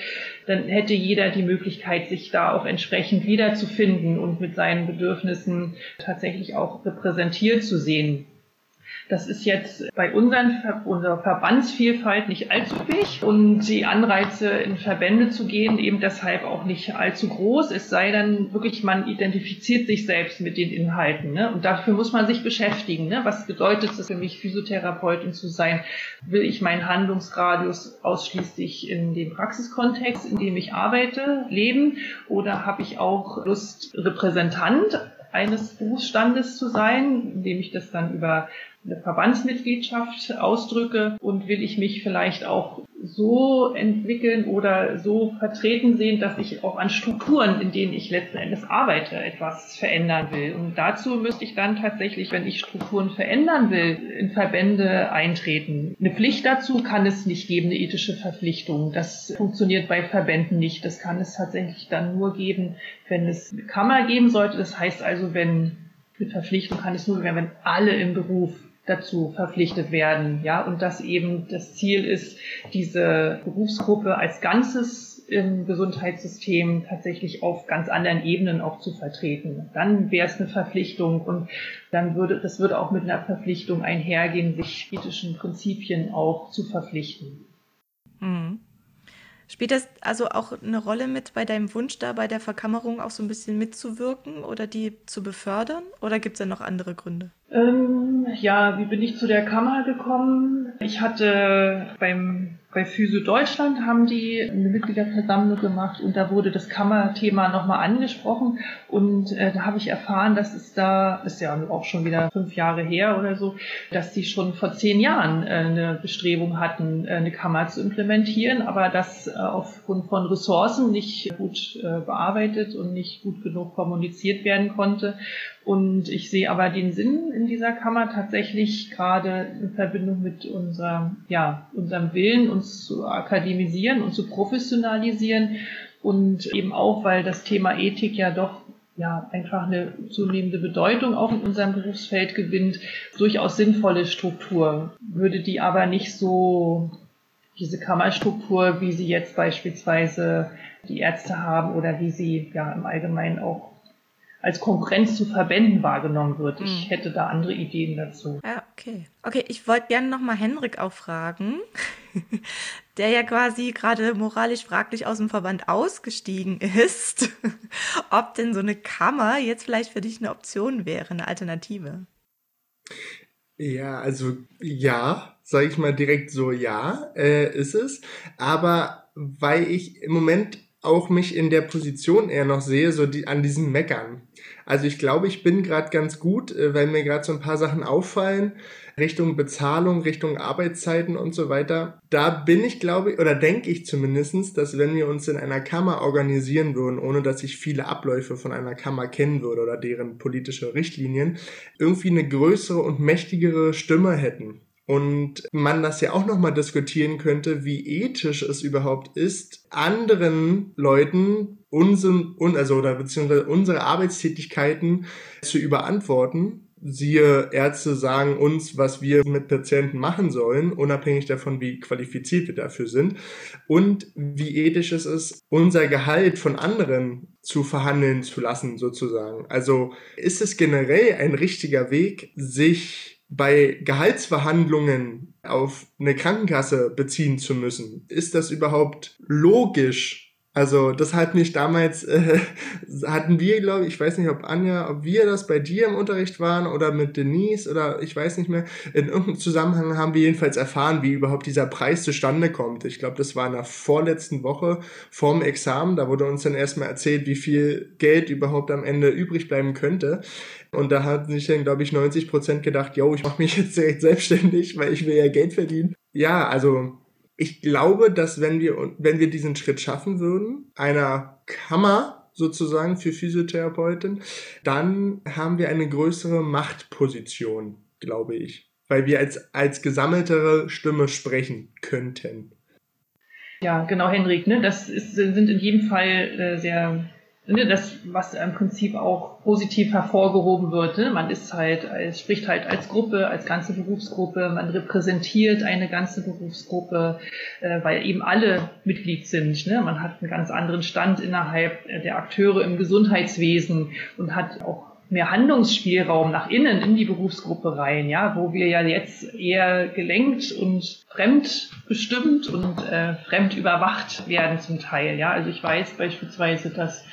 Dann hätte jeder die Möglichkeit, sich da auch entsprechend wiederzufinden und mit seinen Bedürfnissen tatsächlich auch repräsentiert zu sehen. Das ist jetzt bei unseren, unserer Verbandsvielfalt nicht allzu wichtig und die Anreize in Verbände zu gehen eben deshalb auch nicht allzu groß. Es sei dann wirklich, man identifiziert sich selbst mit den Inhalten. Ne? Und dafür muss man sich beschäftigen. Ne? Was bedeutet es für mich, Physiotherapeutin zu sein? Will ich meinen Handlungsradius ausschließlich in dem Praxiskontext, in dem ich arbeite, leben? Oder habe ich auch Lust, Repräsentant eines Berufsstandes zu sein, indem ich das dann über eine Verbandsmitgliedschaft ausdrücke und will ich mich vielleicht auch so entwickeln oder so vertreten sehen, dass ich auch an Strukturen, in denen ich letzten Endes arbeite, etwas verändern will. Und dazu müsste ich dann tatsächlich, wenn ich Strukturen verändern will, in Verbände eintreten. Eine Pflicht dazu kann es nicht geben, eine ethische Verpflichtung. Das funktioniert bei Verbänden nicht. Das kann es tatsächlich dann nur geben, wenn es eine Kammer geben sollte. Das heißt also, wenn eine Verpflichtung kann es nur werden, wenn alle im Beruf dazu verpflichtet werden. Ja, und dass eben das Ziel ist, diese Berufsgruppe als Ganzes im Gesundheitssystem tatsächlich auf ganz anderen Ebenen auch zu vertreten. Dann wäre es eine Verpflichtung und dann würde, das würde auch mit einer Verpflichtung einhergehen, sich ethischen Prinzipien auch zu verpflichten. Mhm. Spielt das also auch eine Rolle mit bei deinem Wunsch da, bei der Verkammerung auch so ein bisschen mitzuwirken oder die zu befördern? Oder gibt es da noch andere Gründe? Ähm, ja, wie bin ich zu der Kammer gekommen? Ich hatte beim bei Physio Deutschland haben die eine Mitgliederversammlung gemacht und da wurde das Kammerthema nochmal angesprochen und äh, da habe ich erfahren, dass es da, ist ja auch schon wieder fünf Jahre her oder so, dass die schon vor zehn Jahren äh, eine Bestrebung hatten, äh, eine Kammer zu implementieren, aber das äh, aufgrund von Ressourcen nicht gut äh, bearbeitet und nicht gut genug kommuniziert werden konnte und ich sehe aber den Sinn in dieser Kammer tatsächlich gerade in Verbindung mit unserem, ja, unserem Willen, uns zu akademisieren und zu professionalisieren. Und eben auch, weil das Thema Ethik ja doch ja, einfach eine zunehmende Bedeutung auch in unserem Berufsfeld gewinnt, durchaus sinnvolle Struktur, würde die aber nicht so diese Kammerstruktur, wie sie jetzt beispielsweise die Ärzte haben oder wie sie ja im Allgemeinen auch als Konkurrenz zu Verbänden wahrgenommen wird. Ich hm. hätte da andere Ideen dazu. Ja, okay. Okay, ich wollte gerne nochmal Henrik auch fragen, der ja quasi gerade moralisch fraglich aus dem Verband ausgestiegen ist, ob denn so eine Kammer jetzt vielleicht für dich eine Option wäre, eine Alternative. Ja, also ja, sage ich mal direkt so, ja, äh, ist es. Aber weil ich im Moment auch mich in der Position eher noch sehe, so die, an diesem Meckern. Also ich glaube, ich bin gerade ganz gut, äh, weil mir gerade so ein paar Sachen auffallen, Richtung Bezahlung, Richtung Arbeitszeiten und so weiter. Da bin ich, glaube ich, oder denke ich zumindestens, dass wenn wir uns in einer Kammer organisieren würden, ohne dass ich viele Abläufe von einer Kammer kennen würde oder deren politische Richtlinien, irgendwie eine größere und mächtigere Stimme hätten. Und man das ja auch nochmal diskutieren könnte, wie ethisch es überhaupt ist, anderen Leuten unseren, also oder beziehungsweise unsere Arbeitstätigkeiten zu überantworten. Siehe, Ärzte sagen uns, was wir mit Patienten machen sollen, unabhängig davon, wie qualifiziert wir dafür sind. Und wie ethisch es ist, unser Gehalt von anderen zu verhandeln zu lassen, sozusagen. Also ist es generell ein richtiger Weg, sich bei Gehaltsverhandlungen auf eine Krankenkasse beziehen zu müssen. Ist das überhaupt logisch? Also das hat mich damals, äh, hatten wir, glaube ich, ich weiß nicht, ob Anja, ob wir das bei dir im Unterricht waren oder mit Denise oder ich weiß nicht mehr. In irgendeinem Zusammenhang haben wir jedenfalls erfahren, wie überhaupt dieser Preis zustande kommt. Ich glaube, das war in der vorletzten Woche vorm Examen. Da wurde uns dann erstmal erzählt, wie viel Geld überhaupt am Ende übrig bleiben könnte. Und da hat sich dann, glaube ich, 90 Prozent gedacht, yo, ich mache mich jetzt direkt selbstständig, weil ich will ja Geld verdienen. Ja, also ich glaube, dass wenn wir, wenn wir diesen Schritt schaffen würden, einer Kammer sozusagen für Physiotherapeuten, dann haben wir eine größere Machtposition, glaube ich. weil wir als, als gesammeltere Stimme sprechen könnten. Ja, genau, Henrik. Ne? Das ist, sind in jedem Fall äh, sehr Ne, das, was im Prinzip auch positiv hervorgehoben wird. Ne? Man ist halt, es spricht halt als Gruppe, als ganze Berufsgruppe, man repräsentiert eine ganze Berufsgruppe, äh, weil eben alle Mitglied sind. Ne? Man hat einen ganz anderen Stand innerhalb der Akteure im Gesundheitswesen und hat auch mehr Handlungsspielraum nach innen in die Berufsgruppe rein, ja, wo wir ja jetzt eher gelenkt und fremdbestimmt und äh, fremd überwacht werden zum Teil, ja. Also ich weiß beispielsweise, dass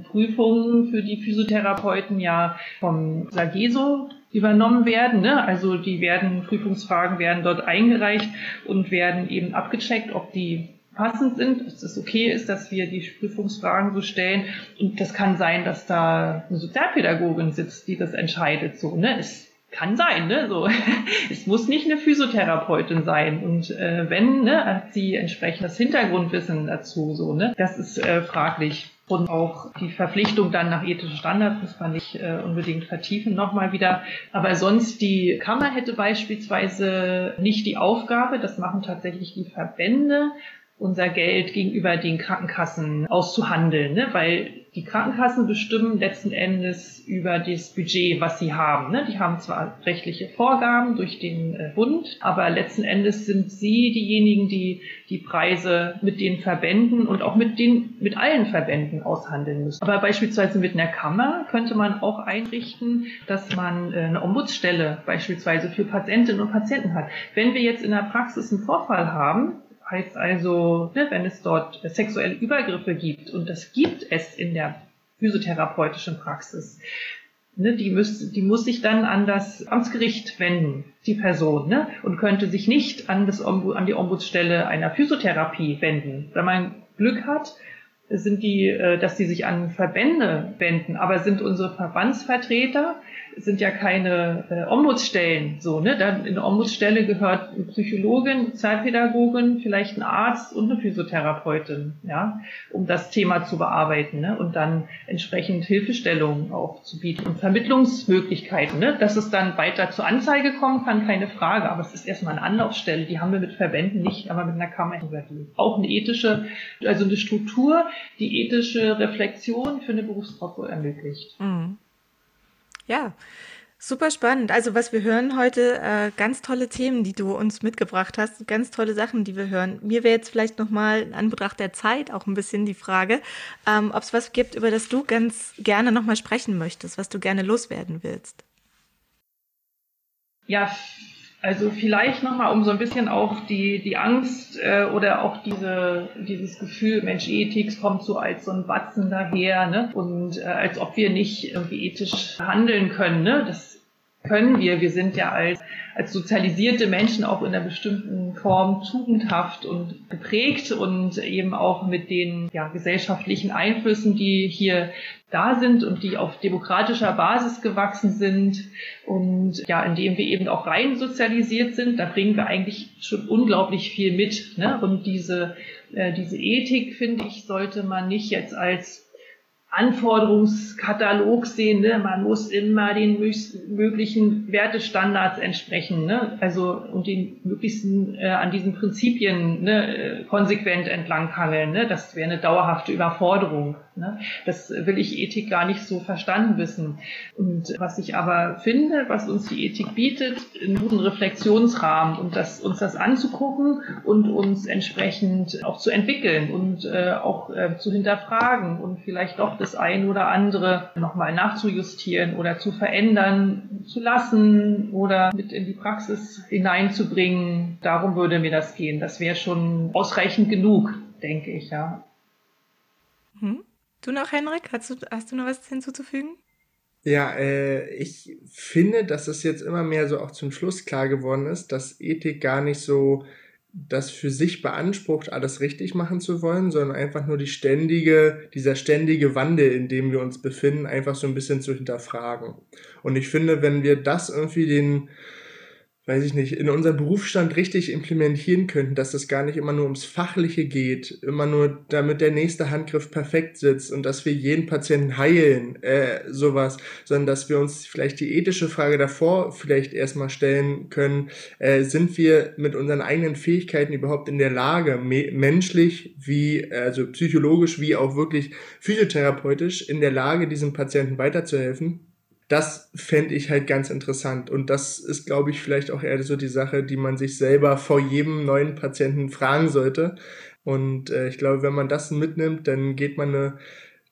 Prüfungen für die Physiotherapeuten ja vom Sageso übernommen werden. Ne? Also die werden, Prüfungsfragen werden dort eingereicht und werden eben abgecheckt, ob die passend sind, dass es okay ist, dass wir die Prüfungsfragen so stellen. Und das kann sein, dass da eine Sozialpädagogin sitzt, die das entscheidet. So, ne? Es kann sein, ne? So, es muss nicht eine Physiotherapeutin sein. Und äh, wenn, ne, hat sie entsprechend das Hintergrundwissen dazu. So, ne? Das ist äh, fraglich und auch die Verpflichtung dann nach ethischen Standards, muss man nicht äh, unbedingt vertiefen nochmal wieder. Aber sonst die Kammer hätte beispielsweise nicht die Aufgabe, das machen tatsächlich die Verbände, unser Geld gegenüber den Krankenkassen auszuhandeln, ne? weil die Krankenkassen bestimmen letzten Endes über das Budget, was sie haben. Ne? Die haben zwar rechtliche Vorgaben durch den äh, Bund, aber letzten Endes sind sie diejenigen, die die Preise mit den Verbänden und auch mit den mit allen Verbänden aushandeln müssen. Aber beispielsweise mit einer Kammer könnte man auch einrichten, dass man äh, eine Ombudsstelle beispielsweise für Patientinnen und Patienten hat. Wenn wir jetzt in der Praxis einen Vorfall haben, Heißt also, ne, wenn es dort sexuelle Übergriffe gibt, und das gibt es in der physiotherapeutischen Praxis, ne, die, müsste, die muss sich dann an das Amtsgericht wenden, die Person, ne, und könnte sich nicht an, das, an die Ombudsstelle einer Physiotherapie wenden. Wenn man Glück hat, sind die, äh, dass die sich an Verbände wenden, aber sind unsere Verbandsvertreter sind ja keine äh, Ombudsstellen so, ne? Dann in der Ombudsstelle gehört eine Psychologin, Sozialpädagogin, vielleicht ein Arzt und eine Physiotherapeutin, ja, um das Thema zu bearbeiten, ne? Und dann entsprechend Hilfestellungen auch zu bieten und Vermittlungsmöglichkeiten, ne? Dass es dann weiter zur Anzeige kommen kann, keine Frage, aber es ist erstmal eine Anlaufstelle, die haben wir mit Verbänden nicht, aber mit einer Kammer Auch eine ethische, also eine Struktur, die ethische Reflexion für eine Berufsgruppe ermöglicht. Mhm. Ja, super spannend. Also was wir hören heute, äh, ganz tolle Themen, die du uns mitgebracht hast, ganz tolle Sachen, die wir hören. Mir wäre jetzt vielleicht nochmal in Anbetracht der Zeit auch ein bisschen die Frage, ähm, ob es was gibt, über das du ganz gerne nochmal sprechen möchtest, was du gerne loswerden willst. Ja, also vielleicht nochmal, um so ein bisschen auch die, die Angst äh, oder auch diese, dieses Gefühl, Mensch, Ethik kommt so als so ein Batzen daher, ne? Und äh, als ob wir nicht irgendwie ethisch handeln können, ne? Das können wir. Wir sind ja als, als sozialisierte Menschen auch in einer bestimmten Form tugendhaft und geprägt und eben auch mit den ja, gesellschaftlichen Einflüssen, die hier da sind und die auf demokratischer Basis gewachsen sind und ja, indem wir eben auch rein sozialisiert sind, da bringen wir eigentlich schon unglaublich viel mit. Ne? Und diese, äh, diese Ethik, finde ich, sollte man nicht jetzt als Anforderungskatalog sehen. Ne? Man muss immer den möglichen Wertestandards entsprechen, ne? also und den möglichsten äh, an diesen Prinzipien ne, äh, konsequent entlanghangeln. Ne? Das wäre eine dauerhafte Überforderung. Ne? Das will ich Ethik gar nicht so verstanden wissen. Und was ich aber finde, was uns die Ethik bietet, einen guten Reflexionsrahmen und das, uns das anzugucken und uns entsprechend auch zu entwickeln und äh, auch äh, zu hinterfragen und vielleicht doch das ein oder andere nochmal nachzujustieren oder zu verändern zu lassen oder mit in die Praxis hineinzubringen. Darum würde mir das gehen. Das wäre schon ausreichend genug, denke ich, ja. Hm? Du noch, Henrik? Hast du, hast du noch was hinzuzufügen? Ja, äh, ich finde, dass es jetzt immer mehr so auch zum Schluss klar geworden ist, dass Ethik gar nicht so das für sich beansprucht, alles richtig machen zu wollen, sondern einfach nur die ständige, dieser ständige Wandel, in dem wir uns befinden, einfach so ein bisschen zu hinterfragen. Und ich finde, wenn wir das irgendwie den, weiß ich nicht, in unserem Berufsstand richtig implementieren könnten, dass es gar nicht immer nur ums Fachliche geht, immer nur damit der nächste Handgriff perfekt sitzt und dass wir jeden Patienten heilen, äh, sowas, sondern dass wir uns vielleicht die ethische Frage davor vielleicht erstmal stellen können, äh, sind wir mit unseren eigenen Fähigkeiten überhaupt in der Lage, menschlich wie, also psychologisch wie auch wirklich physiotherapeutisch in der Lage, diesem Patienten weiterzuhelfen? Das fände ich halt ganz interessant. Und das ist, glaube ich, vielleicht auch eher so die Sache, die man sich selber vor jedem neuen Patienten fragen sollte. Und äh, ich glaube, wenn man das mitnimmt, dann geht man eine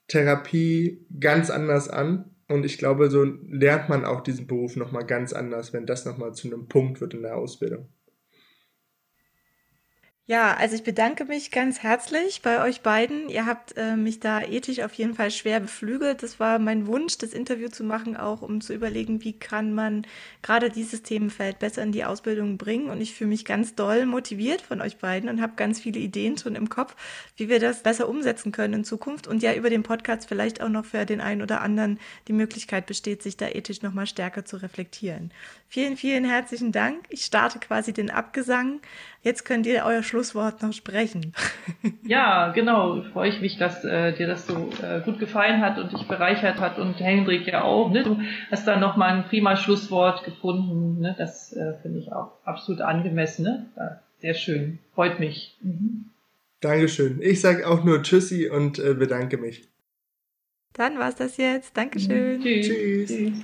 Therapie ganz anders an. Und ich glaube, so lernt man auch diesen Beruf nochmal ganz anders, wenn das nochmal zu einem Punkt wird in der Ausbildung. Ja, also ich bedanke mich ganz herzlich bei euch beiden. Ihr habt äh, mich da ethisch auf jeden Fall schwer beflügelt. Das war mein Wunsch, das Interview zu machen, auch um zu überlegen, wie kann man gerade dieses Themenfeld besser in die Ausbildung bringen. Und ich fühle mich ganz doll motiviert von euch beiden und habe ganz viele Ideen schon im Kopf, wie wir das besser umsetzen können in Zukunft. Und ja, über den Podcast vielleicht auch noch für den einen oder anderen die Möglichkeit besteht, sich da ethisch nochmal stärker zu reflektieren. Vielen, vielen herzlichen Dank. Ich starte quasi den Abgesang. Jetzt könnt ihr euer Schlusswort noch sprechen. Ja, genau. Freue ich mich, dass äh, dir das so äh, gut gefallen hat und dich bereichert hat und Hendrik ja auch. Ne? Du hast da nochmal ein prima Schlusswort gefunden. Ne? Das äh, finde ich auch absolut angemessen. Ne? Ja, sehr schön. Freut mich. Mhm. Dankeschön. Ich sage auch nur Tschüssi und äh, bedanke mich. Dann war's das jetzt. Dankeschön. Mhm. Tschüss. Tschüss.